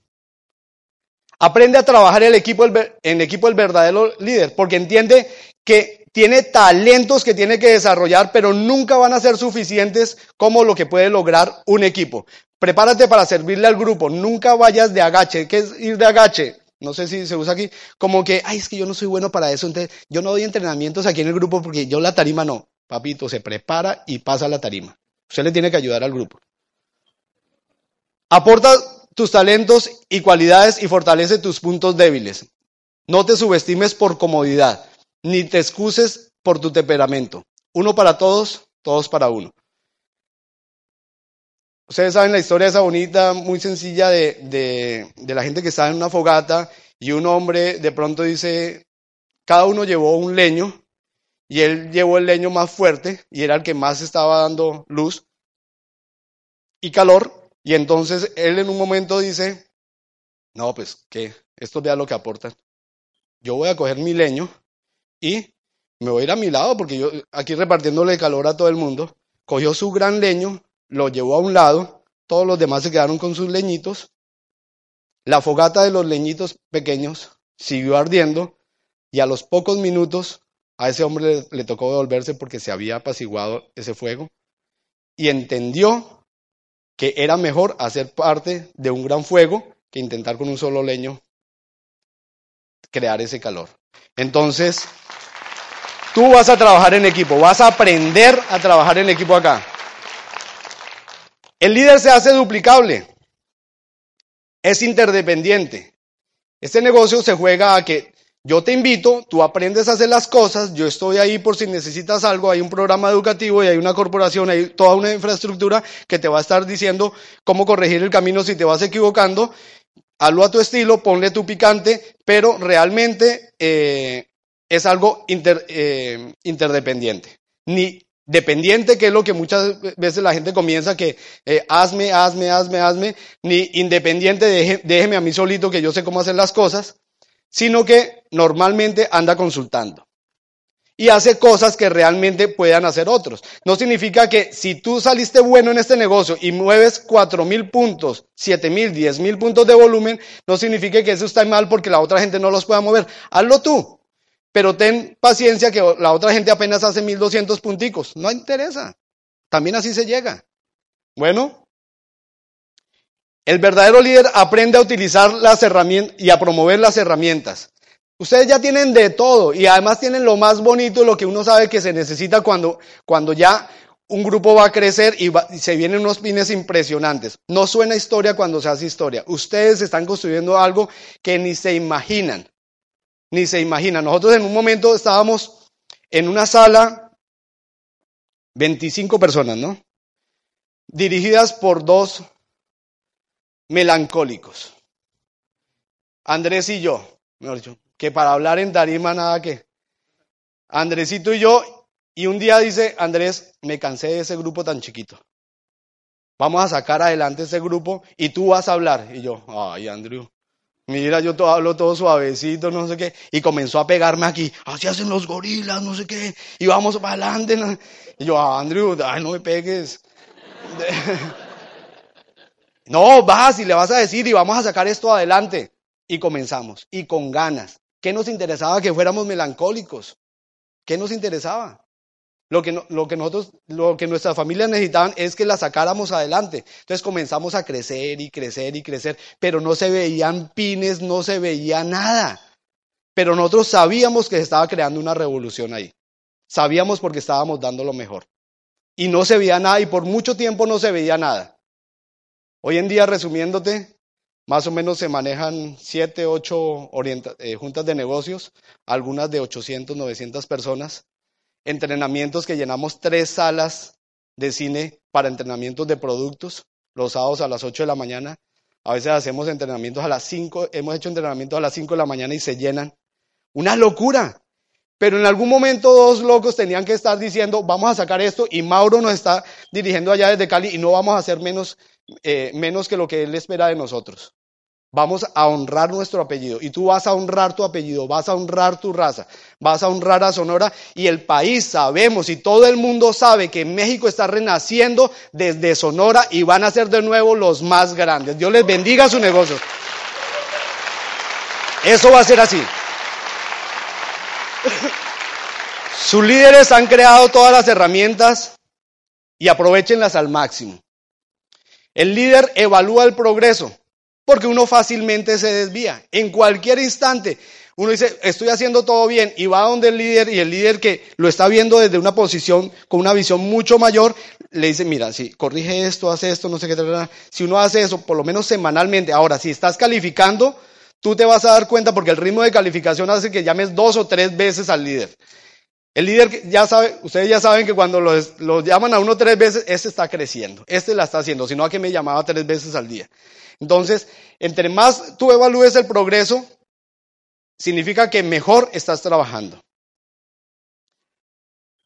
Speaker 2: Aprende a trabajar el equipo, en equipo del verdadero líder, porque entiende que tiene talentos que tiene que desarrollar, pero nunca van a ser suficientes como lo que puede lograr un equipo. Prepárate para servirle al grupo, nunca vayas de agache. ¿Qué es ir de agache? No sé si se usa aquí, como que, ay, es que yo no soy bueno para eso, entonces yo no doy entrenamientos aquí en el grupo porque yo la tarima no. Papito, se prepara y pasa la tarima. Usted le tiene que ayudar al grupo. Aporta tus talentos y cualidades y fortalece tus puntos débiles. No te subestimes por comodidad ni te excuses por tu temperamento. Uno para todos, todos para uno. Ustedes saben la historia esa bonita, muy sencilla de, de, la gente que está en una fogata y un hombre de pronto dice, cada uno llevó un leño y él llevó el leño más fuerte y era el que más estaba dando luz y calor. Y entonces él en un momento dice, no, pues que esto vea lo que aportan. Yo voy a coger mi leño y me voy a ir a mi lado porque yo aquí repartiéndole calor a todo el mundo, cogió su gran leño, lo llevó a un lado, todos los demás se quedaron con sus leñitos, la fogata de los leñitos pequeños siguió ardiendo y a los pocos minutos a ese hombre le, tocó devolverse porque se había apaciguado ese fuego y entendió que era mejor hacer parte de un gran fuego que intentar con un solo leño crear ese calor. Entonces, Tú vas a trabajar en equipo, vas a aprender a trabajar en equipo acá. El líder se hace duplicable, es interdependiente. Este negocio se juega a que yo te invito, tú aprendes a hacer las cosas, yo estoy ahí por si necesitas algo, hay un programa educativo y hay una corporación, hay toda una infraestructura que te va a estar diciendo cómo corregir el camino si te vas equivocando. Hazlo a tu estilo, ponle tu picante, pero realmente eh, es algo eh, interdependiente. Ni dependiente, que es lo que muchas veces la gente comienza que eh, hazme, hazme, hazme, hazme, ni independiente, déjeme a mí solito que yo sé cómo hacer las cosas, sino que normalmente anda consultando y hace cosas que realmente puedan hacer otros. No significa que si tú saliste bueno en este negocio y mueves cuatro mil puntos, siete mil, diez mil puntos de volumen, no significa que eso está mal porque la otra gente no los pueda mover. Hazlo tú pero ten paciencia que la otra gente apenas hace 1200 punticos. No interesa. También así se llega. Bueno, el verdadero líder aprende a utilizar las herramientas y a promover las herramientas. Ustedes ya tienen de todo y además tienen lo más bonito, lo que uno sabe que se necesita cuando, cuando ya un grupo va a crecer y, y, se vienen unos pines impresionantes. No suena historia cuando se hace historia. Ustedes están construyendo algo que ni se imaginan ni se imagina. Nosotros en un momento estábamos en una sala, 25 personas, ¿no? Dirigidas por dos melancólicos. Andrés y yo, mejor dicho, que para hablar en tarima nada que. Andresito y yo, y un día dice, Andrés, me cansé de ese grupo tan chiquito. Vamos a sacar adelante ese grupo y tú vas a hablar. Y yo, ay, Andrew, Mira, yo hablo todo suavecito, no sé qué. Y comenzó a pegarme aquí. Así hacen los gorilas, no sé qué. Y vamos para adelante. Y yo, Andrew, ay, no me pegues. *laughs* no, vas y le vas a decir y vamos a sacar esto adelante. Y comenzamos. Y con ganas. ¿Qué nos interesaba que fuéramos melancólicos? ¿Qué nos interesaba? Lo que, nosotros, lo que nuestras familias necesitaban es que la sacáramos adelante. Entonces comenzamos a crecer y crecer y crecer, pero no se veían pines, no se veía nada. Pero nosotros sabíamos que se estaba creando una revolución ahí. Sabíamos porque estábamos dando lo mejor. Y no se veía nada y por mucho tiempo no se veía nada. Hoy en día, resumiéndote, más o menos se manejan siete, ocho eh, juntas de negocios, algunas de 800, 900 personas entrenamientos que llenamos tres salas de cine para entrenamientos de productos, los sábados a las 8 de la mañana. A veces hacemos entrenamientos a las 5, hemos hecho entrenamientos a las 5 de la mañana y se llenan. Una locura. Pero en algún momento dos locos tenían que estar diciendo, vamos a sacar esto y Mauro nos está dirigiendo allá desde Cali y no vamos a hacer menos eh, menos que lo que Él espera de nosotros. Vamos a honrar nuestro apellido y tú vas a honrar tu apellido, vas a honrar tu raza, vas a honrar a Sonora y el país sabemos y todo el mundo sabe que México está renaciendo desde Sonora y van a ser de nuevo los más grandes. Dios les bendiga su negocio. Eso va a ser así. Sus líderes han creado todas las herramientas y aprovechenlas al máximo. El líder evalúa el progreso porque uno fácilmente se desvía. En cualquier instante, uno dice, estoy haciendo todo bien y va donde el líder y el líder que lo está viendo desde una posición con una visión mucho mayor, le dice, mira, si corrige esto, hace esto, no sé qué, si uno hace eso, por lo menos semanalmente, ahora, si estás calificando, tú te vas a dar cuenta porque el ritmo de calificación hace que llames dos o tres veces al líder. El líder ya sabe, ustedes ya saben que cuando los, llaman a uno tres veces, este está creciendo, este la está haciendo, sino a que me llamaba tres veces al día. Entonces, entre más tú evalúes el progreso, significa que mejor estás trabajando.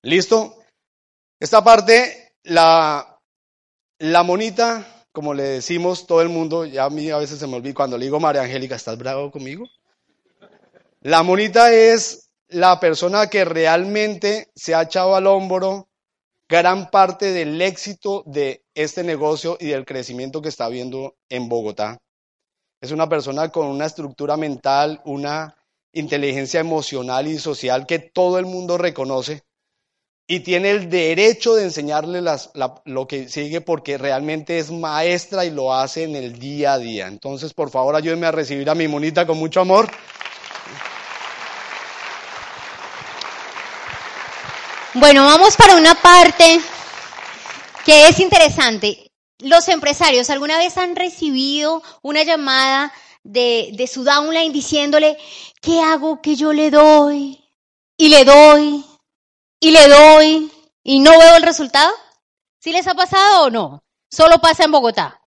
Speaker 2: ¿Listo? Esta parte, la, la monita, como le decimos todo el mundo, ya a mí a veces se me olvida cuando le digo María Angélica, ¿estás bravo conmigo? La monita es la persona que realmente se ha echado al hombro gran parte del éxito de este negocio y del crecimiento que está habiendo en Bogotá. Es una persona con una estructura mental, una inteligencia emocional y social que todo el mundo reconoce y tiene el derecho de enseñarle lo que sigue porque realmente es maestra y lo hace en el día a día. Entonces, por favor, ayúdenme a recibir a mi monita con mucho amor.
Speaker 1: Bueno, vamos para una parte que es interesante. Los empresarios, ¿alguna vez han recibido una llamada de, su downline diciéndole, ¿qué hago que yo le doy? Y le doy, y le doy, y no veo el resultado. ¿Sí les ha pasado o no? Solo pasa en Bogotá.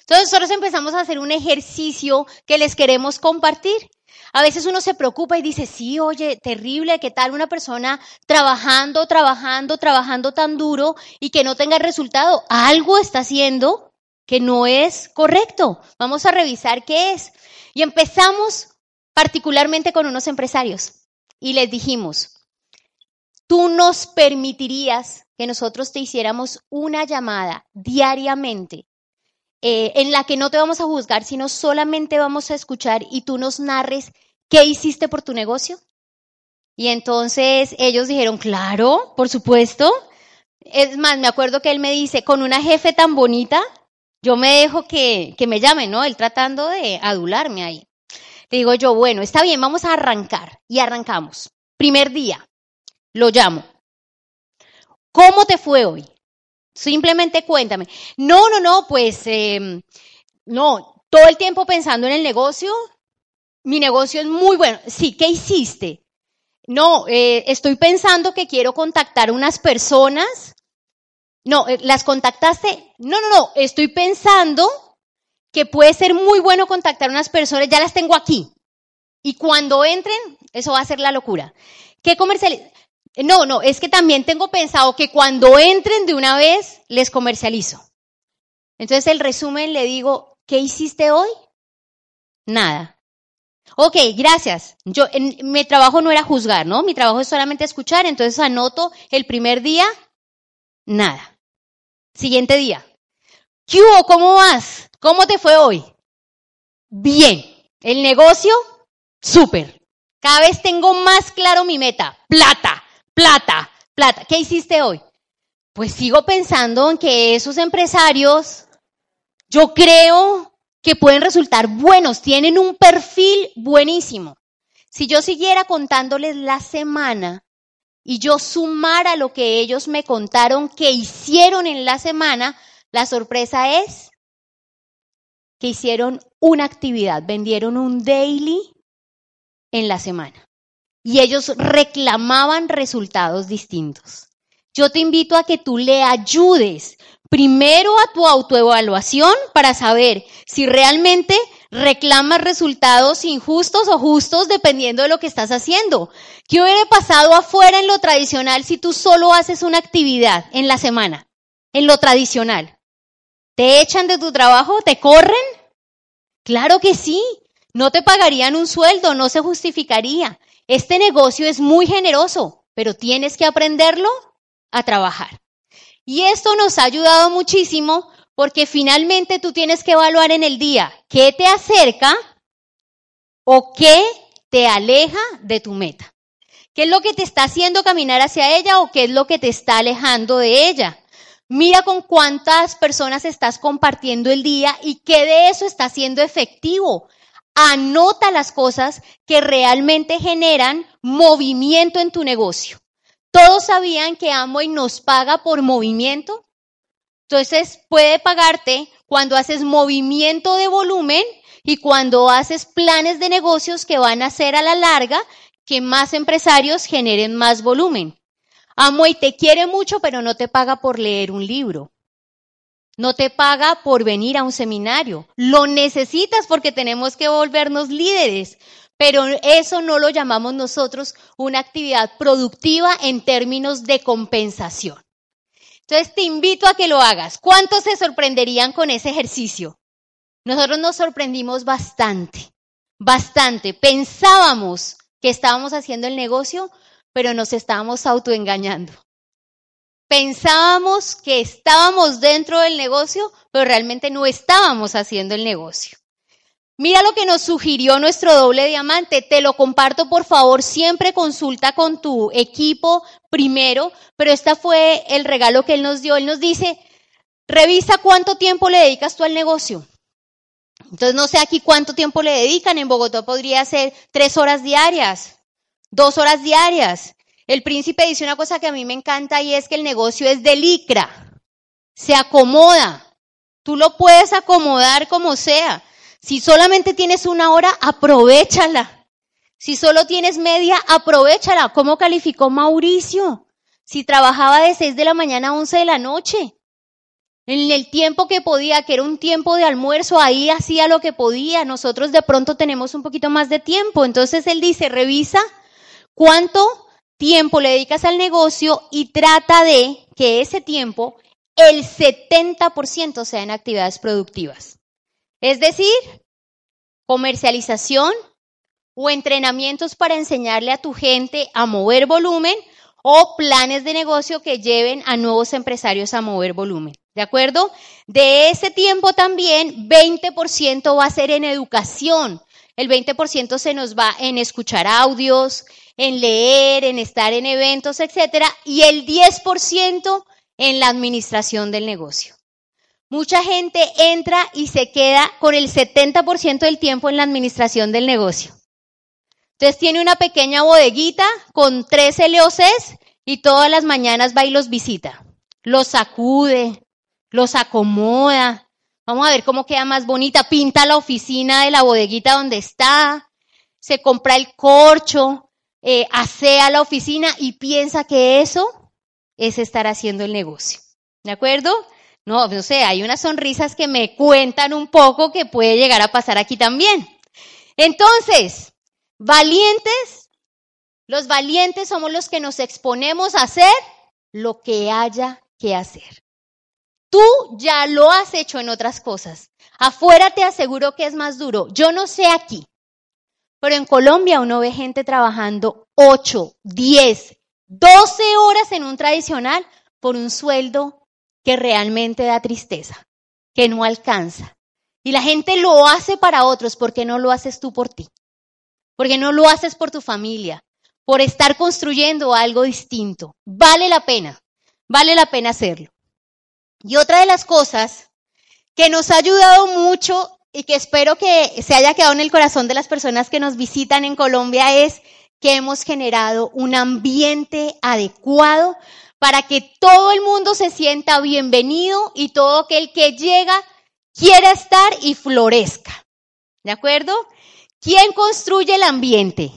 Speaker 1: Entonces nosotros empezamos a hacer un ejercicio que les queremos compartir. A veces uno se preocupa y dice, sí, oye, terrible, ¿qué tal una persona trabajando, trabajando, trabajando tan duro y que no tenga resultado? Algo está haciendo que no es correcto. Vamos a revisar qué es. Y empezamos particularmente con unos empresarios y les dijimos, tú nos permitirías que nosotros te hiciéramos una llamada diariamente eh, en la que no te vamos a juzgar, sino solamente vamos a escuchar y tú nos narres qué hiciste por tu negocio. Y entonces ellos dijeron, claro, por supuesto. Es más, me acuerdo que él me dice, con una jefe tan bonita, yo me dejo que, que me llame, ¿no? Él tratando de adularme ahí. Digo yo, bueno, está bien, vamos a arrancar. Y arrancamos. Primer día, lo llamo. ¿Cómo te fue hoy? Simplemente cuéntame. No, no, no, pues em, no, todo el tiempo pensando en el negocio. Mi negocio es muy bueno. Sí, ¿qué hiciste? No, eh, estoy pensando que quiero contactar unas personas. No, eh, ¿las contactaste? No, no, no, estoy pensando que puede ser muy bueno contactar unas personas, ya las tengo aquí. Y cuando entren, eso va a ser la locura. ¿Qué comercial? No, no, es que también tengo pensado que cuando entren de una vez, les comercializo. Entonces el resumen le digo, ¿qué hiciste hoy? Nada. Ok, gracias. Yo, mi trabajo no era juzgar, ¿no? Mi trabajo es solamente escuchar, entonces anoto el primer día, nada. Siguiente día. ¿Qué? ¿Cómo vas? ¿Cómo te fue hoy? Bien. El negocio, súper. Cada vez tengo más claro mi meta, plata plata, plata. ¿Qué hiciste hoy? Pues sigo pensando en que esos empresarios, yo creo que pueden resultar buenos, tienen un perfil buenísimo. Si yo siguiera contándoles la semana y yo sumara lo que ellos me contaron que hicieron en la semana, la sorpresa es que hicieron una actividad, vendieron un daily en la semana y ellos reclamaban resultados distintos. Yo te invito a que tú le ayudes primero a tu autoevaluación para saber si realmente reclamas resultados injustos o justos dependiendo de lo que estás haciendo. ¿Qué hubiera pasado afuera en lo tradicional si tú solo haces una actividad en la semana? En lo tradicional. ¿Te echan de tu trabajo? ¿Te corren? Claro que sí. No te pagarían un sueldo, no se justificaría. Este negocio es muy generoso, pero tienes que aprenderlo a trabajar. Y esto nos ha ayudado muchísimo porque finalmente tú tienes que evaluar en el día qué te acerca o qué te aleja de tu meta. ¿Qué es lo que te está haciendo caminar hacia ella o qué es lo que te está alejando de ella? Mira con cuántas personas estás compartiendo el día y qué de eso está siendo efectivo. Anota las cosas que realmente generan movimiento en tu negocio. Todos sabían que Amway nos paga por movimiento. Entonces puede pagarte cuando haces movimiento de volumen y cuando haces planes de negocios que van a hacer a la larga que más empresarios generen más volumen. Amway te quiere mucho, pero no te paga por leer un libro. No te paga por venir a un seminario. Lo necesitas porque tenemos que volvernos líderes. Pero eso no lo llamamos nosotros una actividad productiva en términos de compensación. Entonces te invito a que lo hagas. ¿Cuántos se sorprenderían con ese ejercicio? Nosotros nos sorprendimos bastante, bastante. Pensábamos que estábamos haciendo el negocio, pero nos estábamos autoengañando. Pensábamos que estábamos dentro del negocio, pero realmente no estábamos haciendo el negocio. Mira lo que nos sugirió nuestro doble diamante. Te lo comparto, por favor. Siempre consulta con tu equipo primero, pero este fue el regalo que él nos dio. Él nos dice, revisa cuánto tiempo le dedicas tú al negocio. Entonces no sé aquí cuánto tiempo le dedican. En Bogotá podría ser tres horas diarias, dos horas diarias. El príncipe dice una cosa que a mí me encanta y es que el negocio es de licra. Se acomoda. Tú lo puedes acomodar como sea. Si solamente tienes una hora, aprovechala. Si solo tienes media, aprovechala. ¿Cómo calificó Mauricio? Si trabajaba de 6 de la mañana a 11 de la noche. En el tiempo que podía, que era un tiempo de almuerzo, ahí hacía lo que podía. Nosotros de pronto tenemos un poquito más de tiempo. Entonces él dice, revisa cuánto tiempo le dedicas al negocio y trata de que ese tiempo, el 70% sea en actividades productivas. Es decir, comercialización o entrenamientos para enseñarle a tu gente a mover volumen o planes de negocio que lleven a nuevos empresarios a mover volumen. ¿De acuerdo? De ese tiempo también, 20% va a ser en educación. El 20% se nos va en escuchar audios, en leer, en estar en eventos, etcétera, y el 10% en la administración del negocio. Mucha gente entra y se queda con el 70% del tiempo en la administración del negocio. Entonces tiene una pequeña bodeguita con tres LOCs y todas las mañanas va y los visita. Los sacude, los acomoda. Vamos a ver cómo queda más bonita. Pinta la oficina de la bodeguita donde está. Se compra el corcho, eh, asea la oficina y piensa que eso es estar haciendo el negocio. ¿De acuerdo? No, no sé, hay unas sonrisas que me cuentan un poco que puede llegar a pasar aquí también. Entonces, valientes, los valientes somos los que nos exponemos a hacer lo que haya que hacer. Tú ya lo has hecho en otras cosas. Afuera te aseguro que es más duro. Yo no sé aquí, pero en Colombia uno ve gente trabajando 8, 10, 12 horas en un tradicional por un sueldo que realmente da tristeza, que no alcanza. Y la gente lo hace para otros, ¿por qué no lo haces tú por ti? Porque no lo haces por tu familia, por estar construyendo algo distinto. Vale la pena, vale la pena hacerlo. Y otra de las cosas que nos ha ayudado mucho y que espero que se haya quedado en el corazón de las personas que nos visitan en Colombia es que hemos generado un ambiente adecuado para que todo el mundo se sienta bienvenido y todo aquel que llega quiera estar y florezca. ¿De acuerdo? ¿Quién construye el ambiente?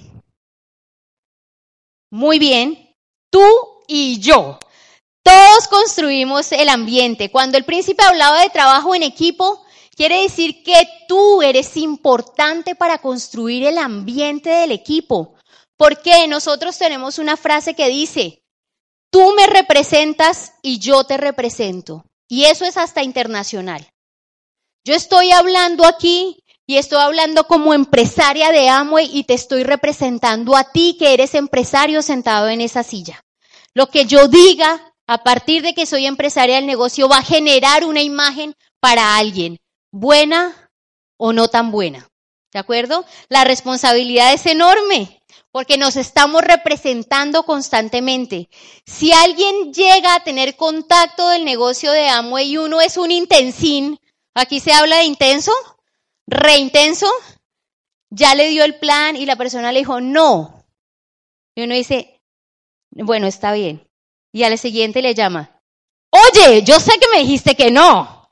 Speaker 1: Muy bien, tú y yo. Todos construimos el ambiente. Cuando el príncipe hablaba de trabajo en equipo, quiere decir que tú eres importante para construir el ambiente del equipo. Porque nosotros tenemos una frase que dice, tú me representas y yo te represento. Y eso es hasta internacional. Yo estoy hablando aquí y estoy hablando como empresaria de Amway y te estoy representando a ti que eres empresario sentado en esa silla. Lo que yo diga a partir de que soy empresaria del negocio va a generar una imagen para alguien, buena o no tan buena. ¿De acuerdo? La responsabilidad es enorme porque nos estamos representando constantemente. Si alguien llega a tener contacto del negocio de Amway y uno es un intensín, Aquí se habla de intenso, reintenso. Ya le dio el plan y la persona le dijo no. Y uno dice, bueno, está bien. Y al siguiente le llama, oye, yo sé que me dijiste que no,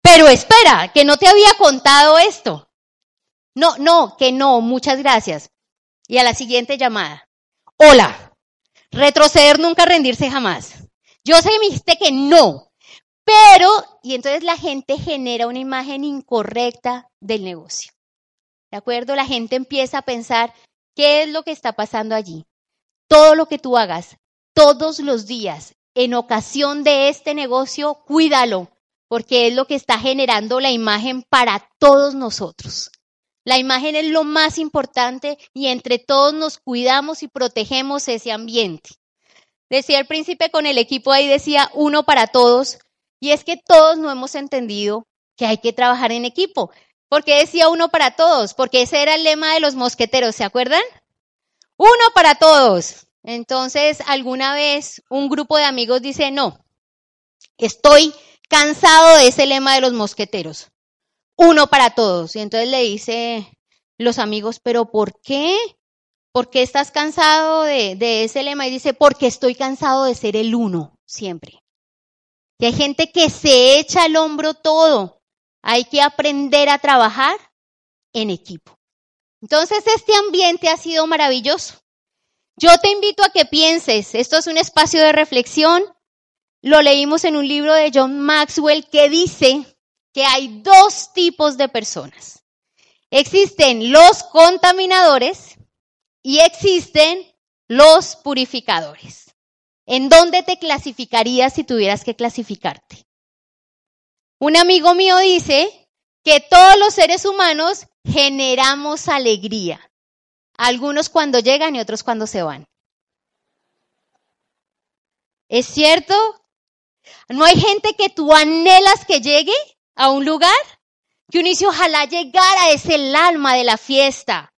Speaker 1: pero espera, que no te había contado esto. No, no, que no, muchas gracias. Y a la siguiente llamada, hola, retroceder nunca, rendirse jamás. Yo sé que me dijiste que no, pero, y entonces la gente genera una imagen incorrecta del negocio. ¿De acuerdo? La gente empieza a pensar, ¿qué es lo que está pasando allí? Todo lo que tú hagas todos los días en ocasión de este negocio, cuídalo, porque es lo que está generando la imagen para todos nosotros. La imagen es lo más importante y entre todos nos cuidamos y protegemos ese ambiente. Decía el príncipe con el equipo ahí, decía uno para todos, y es que todos no hemos entendido que hay que trabajar en equipo. Porque decía uno para todos, porque ese era el lema de los mosqueteros, ¿se acuerdan? Uno para todos. Entonces, alguna vez un grupo de amigos dice, no, estoy cansado de ese lema de los mosqueteros. Uno para todos. Y entonces le dice los amigos, pero ¿por qué? ¿Por qué estás cansado de, ese lema? Y dice, porque estoy cansado de ser el uno siempre. Y hay gente que se echa al hombro todo. Hay que aprender a trabajar en equipo. Entonces, este ambiente ha sido maravilloso. Yo te invito a que pienses, esto es un espacio de reflexión. Lo leímos en un libro de John Maxwell que dice que hay dos tipos de personas. Existen los contaminadores y existen los purificadores. ¿En dónde te clasificarías si tuvieras que clasificarte? Un amigo mío dice que todos los seres humanos generamos alegría. Algunos cuando llegan y otros cuando se van. ¿Es cierto? ¿No hay gente que tú anhelas que llegue a un lugar? Dice, ojalá llegara, es el alma de la fiesta.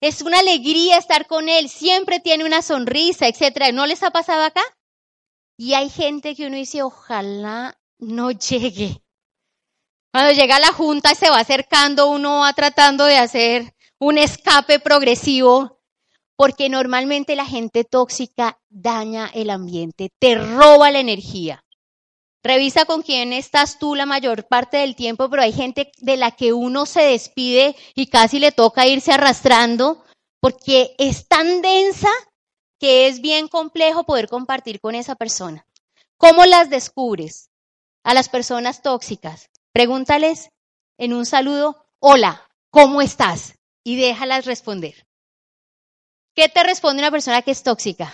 Speaker 1: Es una alegría estar con él, siempre tiene una sonrisa, etcétera. ¿No les ha pasado acá? Y hay gente que uno dice, ojalá no llegue. Cuando llega la junta se va acercando, uno va tratando de hacer un escape progresivo, porque normalmente la gente tóxica daña el ambiente, te roba la energía. Revisa con quién estás tú la mayor parte del tiempo, pero hay gente de la que uno se despide y casi le toca irse arrastrando porque es tan densa que es bien complejo poder compartir con esa persona. ¿Cómo las descubres? A las personas tóxicas. Pregúntales en un saludo, hola, ¿cómo estás? Y déjalas responder. ¿Qué te responde una persona que es tóxica?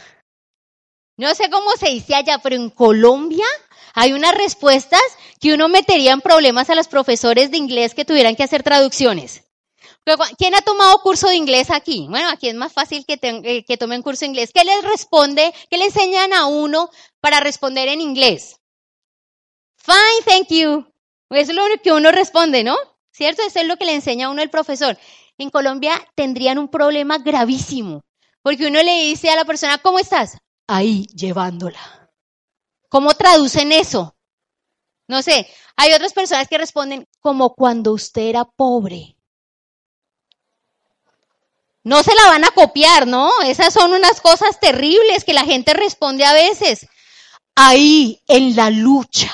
Speaker 1: No sé cómo se dice allá, pero en Colombia hay unas respuestas que uno metería en problemas a los profesores de inglés que tuvieran que hacer traducciones. ¿Quién ha tomado curso de inglés aquí? Bueno, aquí es más fácil que, eh, que tomen curso de inglés. ¿Qué les responde? ¿Qué le enseñan a uno para responder en inglés? Fine, thank you. Eso es lo que uno responde, ¿no? ¿Cierto? Eso es lo que le enseña a uno el profesor. En Colombia tendrían un problema gravísimo, porque uno le dice a la persona, ¿cómo estás? Ahí, llevándola. ¿Cómo traducen eso? No sé, hay otras personas que responden como cuando usted era pobre. No se la van a copiar, ¿no? Esas son unas cosas terribles que la gente responde a veces. Ahí, en la lucha.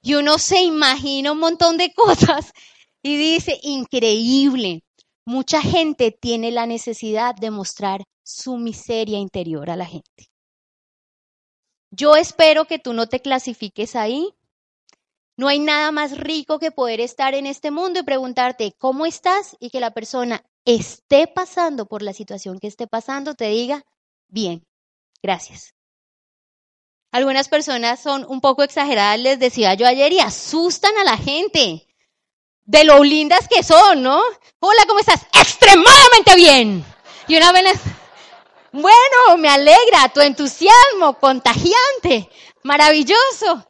Speaker 1: Y uno se imagina un montón de cosas y dice, increíble. Mucha gente tiene la necesidad de mostrar su miseria interior a la gente. Yo espero que tú no te clasifiques ahí. No hay nada más rico que poder estar en este mundo y preguntarte cómo estás y que la persona esté pasando por la situación que esté pasando te diga, bien, gracias. Algunas personas son un poco exageradas, les decía yo ayer, y asustan a la gente de lo lindas que son, ¿no? Hola, ¿cómo estás? Extremadamente bien. Y una vez, bueno, me alegra tu entusiasmo contagiante, maravilloso.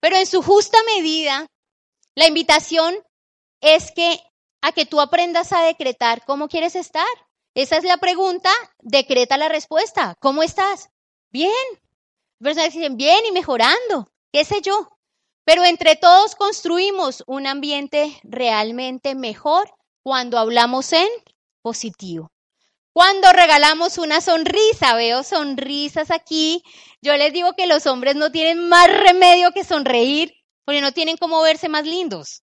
Speaker 1: Pero en su justa medida, la invitación es que a que tú aprendas a decretar cómo quieres estar. Esa es la pregunta, decreta la respuesta. ¿Cómo estás? Bien. Personas dicen, bien y mejorando, qué sé yo. Pero entre todos construimos un ambiente realmente mejor cuando hablamos en positivo. Cuando regalamos una sonrisa, veo sonrisas aquí. Yo les digo que los hombres no tienen más remedio que sonreír porque no tienen cómo verse más lindos.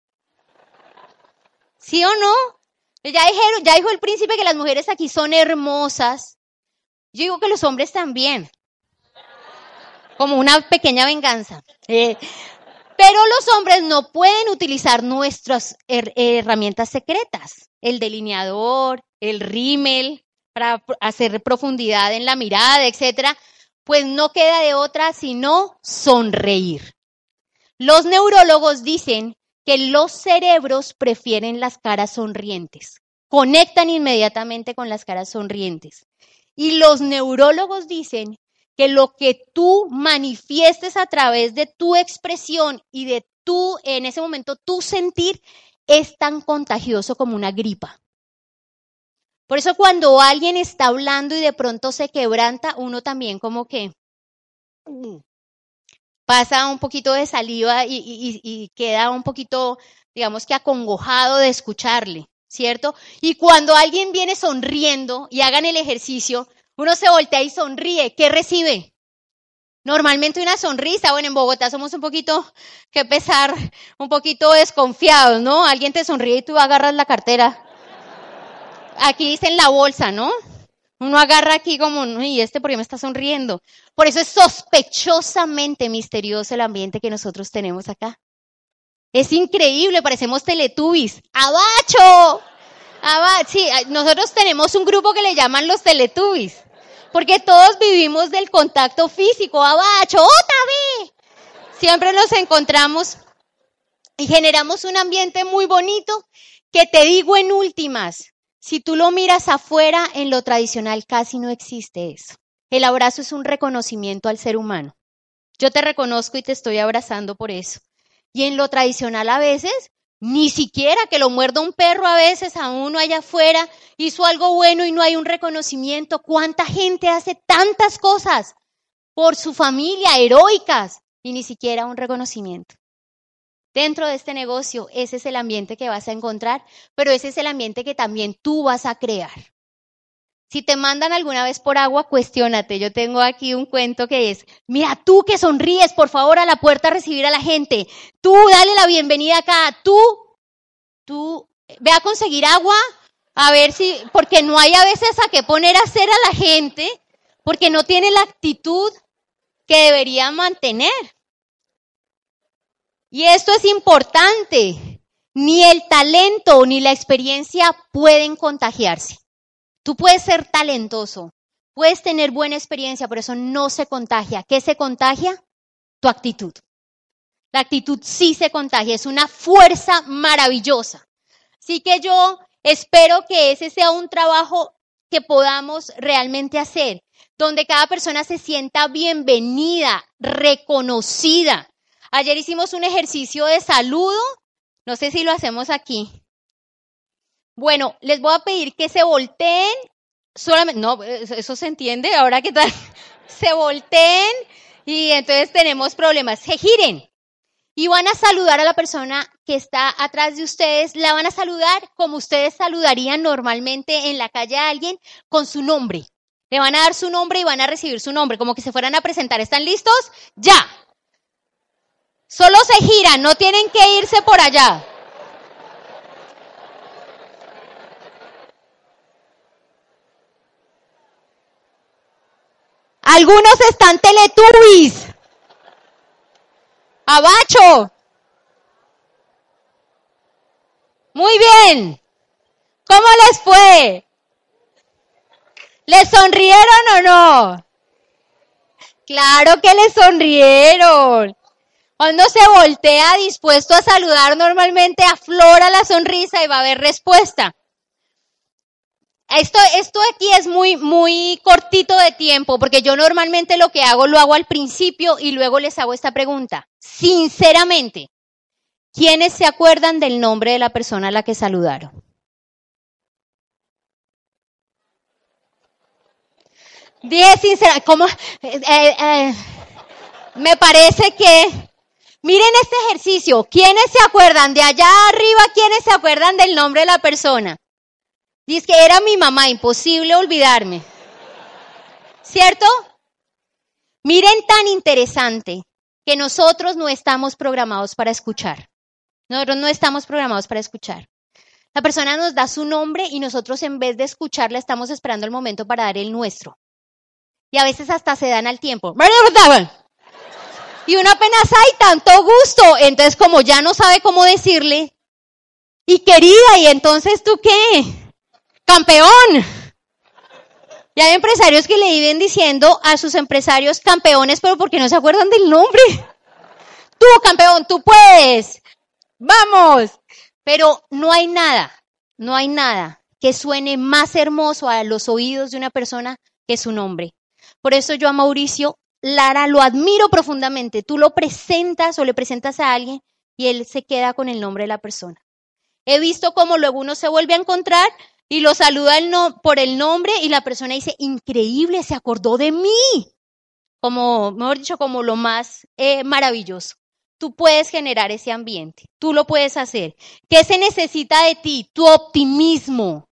Speaker 1: ¿Sí o no? Ya, dijeron, ya dijo el príncipe que las mujeres aquí son hermosas. Yo digo que los hombres también. Como una pequeña venganza. Eh, pero los hombres no pueden utilizar nuestras herramientas secretas. El delineador, el rímel, para hacer profundidad en la mirada, etcétera. Pues no queda de otra sino sonreír. Los neurólogos dicen que los cerebros prefieren las caras sonrientes, conectan inmediatamente con las caras sonrientes. Y los neurólogos dicen que lo que tú manifiestes a través de tu expresión y de tú, en ese momento, tu sentir, es tan contagioso como una gripa. Por eso cuando alguien está hablando y de pronto se quebranta, uno también como que pasa un poquito de saliva y, queda un poquito, digamos que acongojado de escucharle, ¿cierto? Y cuando alguien viene sonriendo y hagan el ejercicio, uno se voltea y sonríe, ¿qué recibe? Normalmente una sonrisa, bueno, en Bogotá somos un poquito, que pesar, un poquito desconfiados, ¿no? Alguien te sonríe y tú agarras la cartera. Aquí dicen la bolsa, ¿no? Uno agarra aquí como, y este por qué me está sonriendo. Por eso es sospechosamente misterioso el ambiente que nosotros tenemos acá. Es increíble, parecemos teletubbies. ¡Abacho! Abacho. Sí, nosotros tenemos un grupo que le llaman los teletubbies. Porque todos vivimos del contacto físico. ¡Abacho! ¡Otra vez! Siempre nos encontramos y generamos un ambiente muy bonito que te digo en últimas, si tú lo miras afuera, en lo tradicional casi no existe eso. El abrazo es un reconocimiento al ser humano. Yo te reconozco y te estoy abrazando por eso. Y en lo tradicional a veces, ni siquiera que lo muerda un perro a veces a uno allá afuera, hizo algo bueno y no hay un reconocimiento. ¿Cuánta gente hace tantas cosas por su familia, heroicas, y ni siquiera un reconocimiento? Dentro de este negocio, ese es el ambiente que vas a encontrar, pero ese es el ambiente que también tú vas a crear. Si te mandan alguna vez por agua, cuestiónate. Yo tengo aquí un cuento que es, mira, tú que sonríes, por favor, a la puerta a recibir a la gente. Tú dale la bienvenida acá. Tú, tú, ve a conseguir agua, a ver si, porque no hay a veces a qué poner a hacer a la gente, porque no tiene la actitud que debería mantener. Y esto es importante. Ni el talento ni la experiencia pueden contagiarse. Tú puedes ser talentoso, puedes tener buena experiencia, pero eso no se contagia. ¿Qué se contagia? Tu actitud. La actitud sí se contagia, es una fuerza maravillosa. Así que yo espero que ese sea un trabajo que podamos realmente hacer, donde cada persona se sienta bienvenida, reconocida, Ayer hicimos un ejercicio de saludo. No sé si lo hacemos aquí. Bueno, les voy a pedir que se volteen. Solamente, no, eso se entiende. Ahora qué tal. *laughs* Se volteen y entonces tenemos problemas. Se giren y van a saludar a la persona que está atrás de ustedes. La van a saludar como ustedes saludarían normalmente en la calle a alguien con su nombre. Le van a dar su nombre y van a recibir su nombre, como que se fueran a presentar. ¿Están listos? Ya. Solo se giran, no tienen que irse por allá. Algunos están teletubbies. Abacho. Muy bien. ¿Cómo les fue? ¿Les sonrieron o no? Claro que le sonrieron. Cuando se voltea dispuesto a saludar, normalmente aflora la sonrisa y va a haber respuesta. Esto, esto aquí es muy, muy cortito de tiempo, porque yo normalmente lo que hago lo hago al principio y luego les hago esta pregunta. Sinceramente, ¿quiénes se acuerdan del nombre de la persona a la que saludaron? Dije sinceramente, ¿cómo? Eh, eh, eh, me parece que, miren este ejercicio, ¿quiénes se acuerdan de allá arriba? ¿Quiénes se acuerdan del nombre de la persona? Dice que era mi mamá, imposible olvidarme. ¿Cierto? Miren tan interesante que nosotros no estamos programados para escuchar. Nosotros no estamos programados para escuchar. La persona nos da su nombre y nosotros en vez de escucharla estamos esperando el momento para dar el nuestro. Y a veces hasta se dan al tiempo. Y una apenas hay tanto gusto. Entonces como ya no sabe cómo decirle. Y querida, ¿y entonces tú qué? campeón. Y hay empresarios que le viven diciendo a sus empresarios campeones, pero porque no se acuerdan del nombre. Tú, campeón, tú puedes. Vamos. Pero no hay nada, no hay nada que suene más hermoso a los oídos de una persona que su nombre. Por eso yo a Mauricio Lara lo admiro profundamente. Tú lo presentas o le presentas a alguien y él se queda con el nombre de la persona. He visto cómo luego uno se vuelve a encontrar y lo saluda por el nombre y la persona dice, increíble, se acordó de mí. Como, mejor dicho, como lo más eh, maravilloso. Tú puedes generar ese ambiente, tú lo puedes hacer. ¿Qué se necesita de ti? Tu optimismo.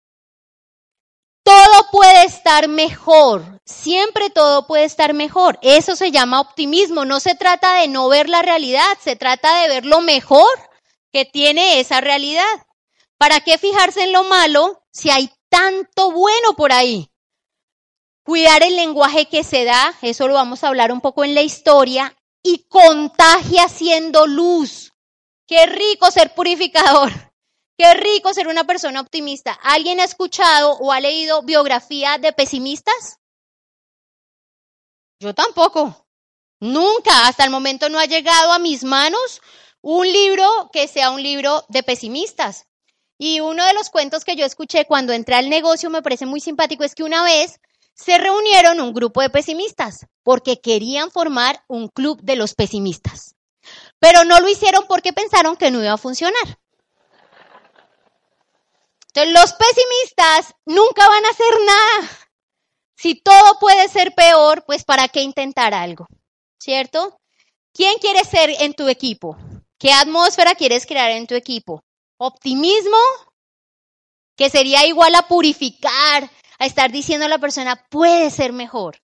Speaker 1: Todo puede estar mejor, siempre todo puede estar mejor. Eso se llama optimismo. No se trata de no ver la realidad, se trata de ver lo mejor que tiene esa realidad. ¿Para qué fijarse en lo malo si hay tanto bueno por ahí? Cuidar el lenguaje que se da, eso lo vamos a hablar un poco en la historia, y contagia siendo luz. Qué rico ser purificador. Qué rico ser una persona optimista. ¿Alguien ha escuchado o ha leído biografía de pesimistas? Yo tampoco. Nunca, hasta el momento no ha llegado a mis manos un libro que sea un libro de pesimistas. Y uno de los cuentos que yo escuché cuando entré al negocio me parece muy simpático es que una vez se reunieron un grupo de pesimistas porque querían formar un club de los pesimistas. Pero no lo hicieron porque pensaron que no iba a funcionar. Entonces los pesimistas nunca van a hacer nada. Si todo puede ser peor, pues ¿para qué intentar algo? ¿Cierto? ¿Quién quiere ser en tu equipo? ¿Qué atmósfera quieres crear en tu equipo? Optimismo, que sería igual a purificar, a estar diciendo a la persona, puede ser mejor.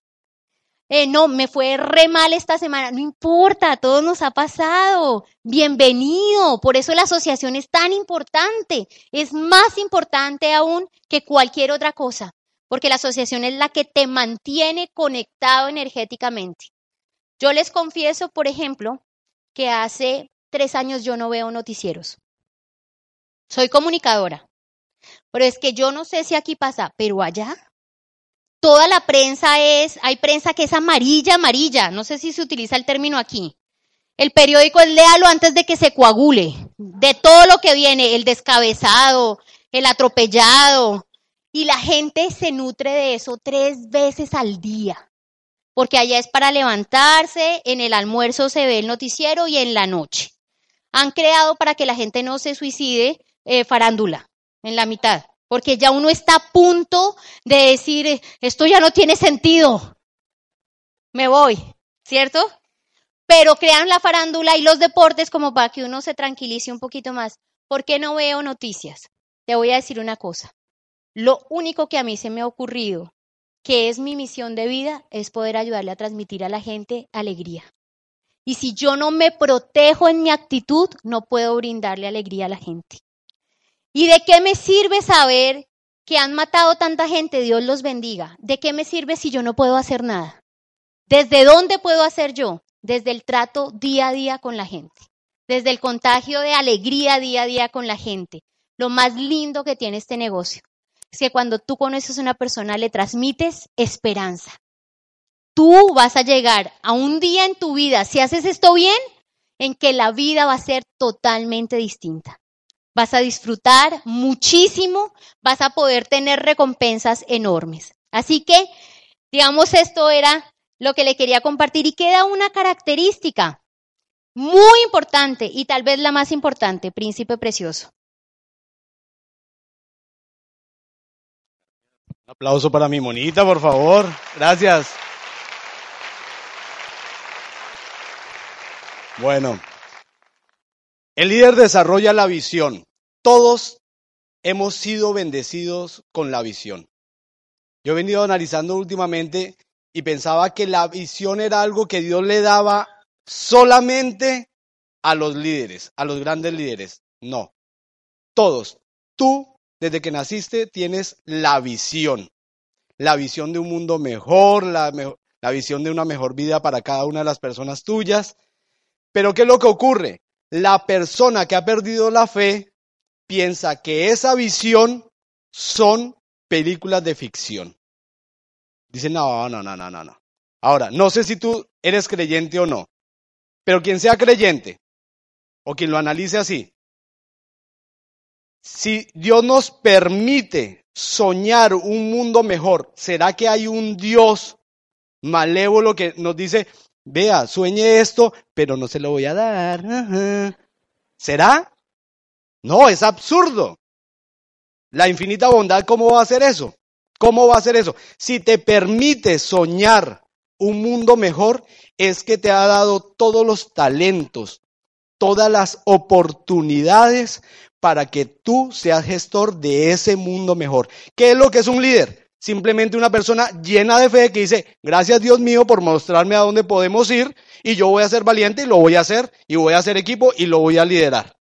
Speaker 1: Eh, no, me fue re mal esta semana. No importa, todo nos ha pasado. Bienvenido. Por eso la asociación es tan importante. Es más importante aún que cualquier otra cosa, porque la asociación es la que te mantiene conectado energéticamente. Yo les confieso, por ejemplo, que hace tres años yo no veo noticieros. Soy comunicadora. Pero es que yo no sé si aquí pasa, pero allá toda la prensa es, hay prensa que es amarilla, amarilla, no sé si se utiliza el término aquí. El periódico es léalo antes de que se coagule, de todo lo que viene, el descabezado, el atropellado, y la gente se nutre de eso tres veces al día, porque allá es para levantarse, en el almuerzo se ve el noticiero y en la noche. Han creado para que la gente no se suicide eh, farándula en la mitad, porque ya uno está a punto de decir, esto ya no tiene sentido, me voy, ¿cierto? Pero crean la farándula y los deportes como para que uno se tranquilice un poquito más. ¿Por qué no veo noticias? Te voy a decir una cosa. Lo único que a mí se me ha ocurrido, que es mi misión de vida, es poder ayudarle a transmitir a la gente alegría. Y si yo no me protejo en mi actitud, no puedo brindarle alegría a la gente. ¿Y de qué me sirve saber que han matado tanta gente? Dios los bendiga. ¿De qué me sirve si yo no puedo hacer nada? ¿Desde dónde puedo hacer yo? Desde el trato día a día con la gente. Desde el contagio de alegría día a día con la gente. Lo más lindo que tiene este negocio es que cuando tú conoces a una persona le transmites esperanza. tú vas a llegar a un día en tu vida, si haces esto bien, en que la vida va a ser totalmente distinta. Vas a disfrutar muchísimo, vas a poder tener recompensas enormes. Así que, digamos, esto era lo que le quería compartir y queda una característica muy importante y tal vez la más importante, príncipe precioso.
Speaker 2: Un aplauso para mi monita, por favor. Gracias. Bueno, el líder desarrolla la visión. Todos hemos sido bendecidos con la visión. Yo he venido analizando últimamente y pensaba que la visión era algo que Dios le daba solamente a los líderes, a los grandes líderes. No. Todos. Tú, desde que naciste, tienes la visión. La visión de un mundo mejor, la, visión de una mejor vida para cada una de las personas tuyas. Pero ¿qué es lo que ocurre? La persona que ha perdido la fe piensa que esa visión son películas de ficción. Dice, no, no, no, no, no, no. Ahora, no sé si tú eres creyente o no, pero quien sea creyente o quien lo analice así, si Dios nos permite soñar un mundo mejor, ¿será que hay un Dios malévolo que nos dice, vea, sueñe esto, pero no se lo voy a dar. ¿Será? No, es absurdo. La infinita bondad, ¿cómo va a hacer eso? ¿Cómo va a hacer eso? Si te permite soñar un mundo mejor, es que te ha dado todos los talentos, todas las oportunidades para que tú seas gestor de ese mundo mejor. ¿Qué es lo que es un líder? Simplemente una persona llena de fe que dice, gracias Dios mío por mostrarme a dónde podemos ir y yo voy a ser valiente y lo voy a hacer y voy a hacer equipo y lo voy a liderar.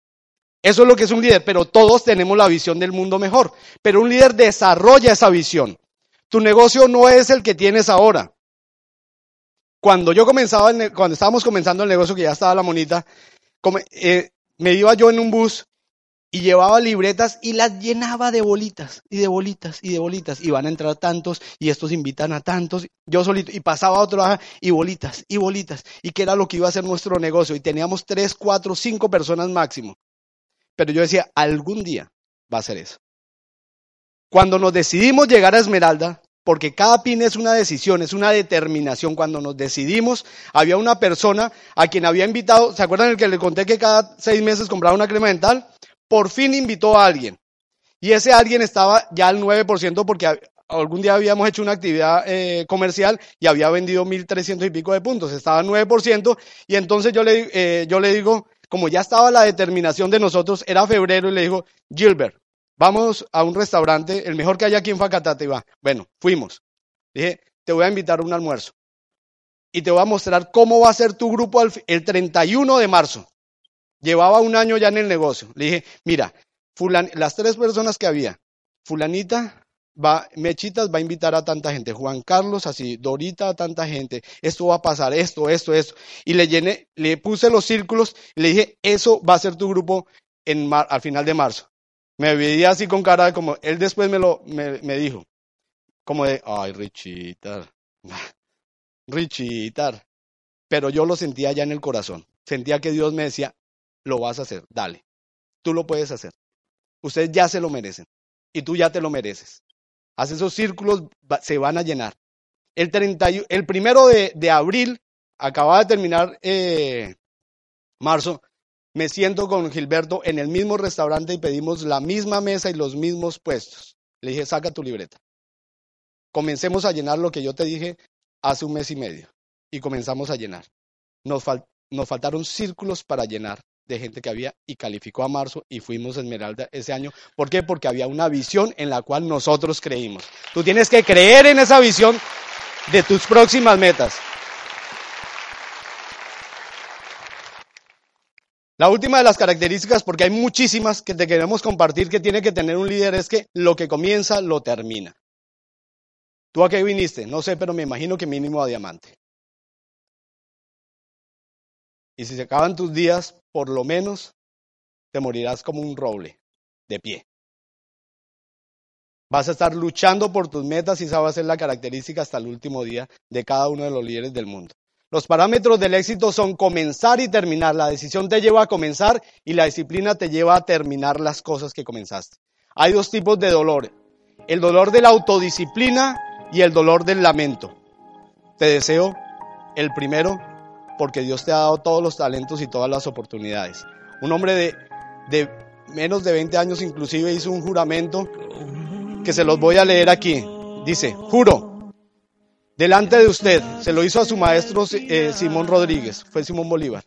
Speaker 2: Eso es lo que es un líder, pero todos tenemos la visión del mundo mejor. Pero un líder desarrolla esa visión. Tu negocio no es el que tienes ahora. Cuando yo comenzaba, cuando estábamos comenzando el negocio, que ya estaba la monita, eh, me iba yo en un bus y llevaba libretas y las llenaba de bolitas y de bolitas y de bolitas. Y van a entrar tantos y estos invitan a tantos. Yo solito y pasaba a otro y bolitas y bolitas. Y que era lo que iba a ser nuestro negocio. Y teníamos tres, cuatro, cinco personas máximo. Pero yo decía, algún día va a ser eso. Cuando nos decidimos llegar a Esmeralda, porque cada pin es una decisión, es una determinación. Cuando nos decidimos, había una persona a quien había invitado, ¿se acuerdan el que le conté que cada seis meses compraba una crema dental? Por fin invitó a alguien. Y ese alguien estaba ya al 9% porque algún día habíamos hecho una actividad eh, comercial y había vendido 1.300 y pico de puntos, estaba al 9%. Y entonces yo le, eh, yo le digo, como ya estaba la determinación de nosotros, era febrero, y le digo, Gilbert, vamos a un restaurante, el mejor que hay aquí en Facatate. va. Bueno, fuimos. Dije, te voy a invitar a un almuerzo. Y te voy a mostrar cómo va a ser tu grupo el 31 de marzo. Llevaba un año ya en el negocio. Le dije, mira, las tres personas que había, fulanita, va, Mechitas va a invitar a tanta gente, Juan Carlos así, Dorita a tanta gente, esto va a pasar, esto, esto, esto. Y le llené, le puse los círculos y le dije, eso va a ser tu grupo en al final de marzo. Me veía así con cara como, él después me lo, me, me dijo, como de, ay, Richitar, *laughs* Richitar. Pero yo lo sentía ya en el corazón. Sentía que Dios me decía, lo vas a hacer, dale. Tú lo puedes hacer. Ustedes ya se lo merecen y tú ya te lo mereces. Haz esos círculos, se van a llenar. El, 30, el primero de, abril, acaba de terminar eh, marzo, me siento con Gilberto en el mismo restaurante y pedimos la misma mesa y los mismos puestos. Le dije, saca tu libreta. Comencemos a llenar lo que yo te dije hace un mes y medio. Y comenzamos a llenar. Nos faltaron círculos para llenar de gente que había y calificó a marzo y fuimos Esmeralda ese año. ¿Por qué? Porque había una visión en la cual nosotros creímos. Tú tienes que creer en esa visión de tus próximas metas. La última de las características, porque hay muchísimas que te queremos compartir que tiene que tener un líder, es que lo que comienza lo termina. ¿Tú a qué viniste? No sé, pero me imagino que mínimo a diamante. Y si se acaban tus días, por lo menos te morirás como un roble, de pie. Vas a estar luchando por tus metas y esa va a ser la característica hasta el último día de cada uno de los líderes del mundo. Los parámetros del éxito son comenzar y terminar. La decisión te lleva a comenzar y la disciplina te lleva a terminar las cosas que comenzaste. Hay dos tipos de dolor. El dolor de la autodisciplina y el dolor del lamento. Te deseo el primero porque Dios te ha dado todos los talentos y todas las oportunidades. Un hombre de, de menos de 20 años inclusive hizo un juramento que se los voy a leer aquí. Dice, juro delante de usted, se lo hizo a su maestro eh, Simón Rodríguez, fue Simón Bolívar.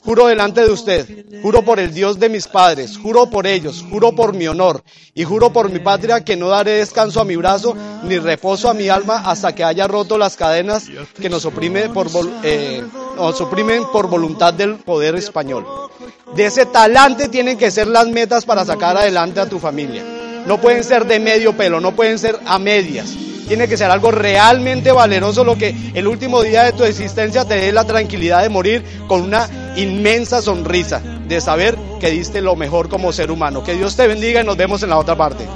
Speaker 2: Juro delante de usted, juro por el Dios de mis padres, juro por ellos, juro por mi honor y juro por mi patria que no daré descanso a mi brazo ni reposo a mi alma hasta que haya roto las cadenas que nos, oprime por, eh, nos oprimen por voluntad del poder español. De ese talante tienen que ser las metas para sacar adelante a tu familia. No pueden ser de medio pelo, no pueden ser a medias tiene que ser algo realmente valeroso, lo que el último día de tu existencia te dé la tranquilidad de morir con una inmensa sonrisa, de saber que diste lo mejor como ser humano. Que Dios te bendiga y nos vemos en la otra parte.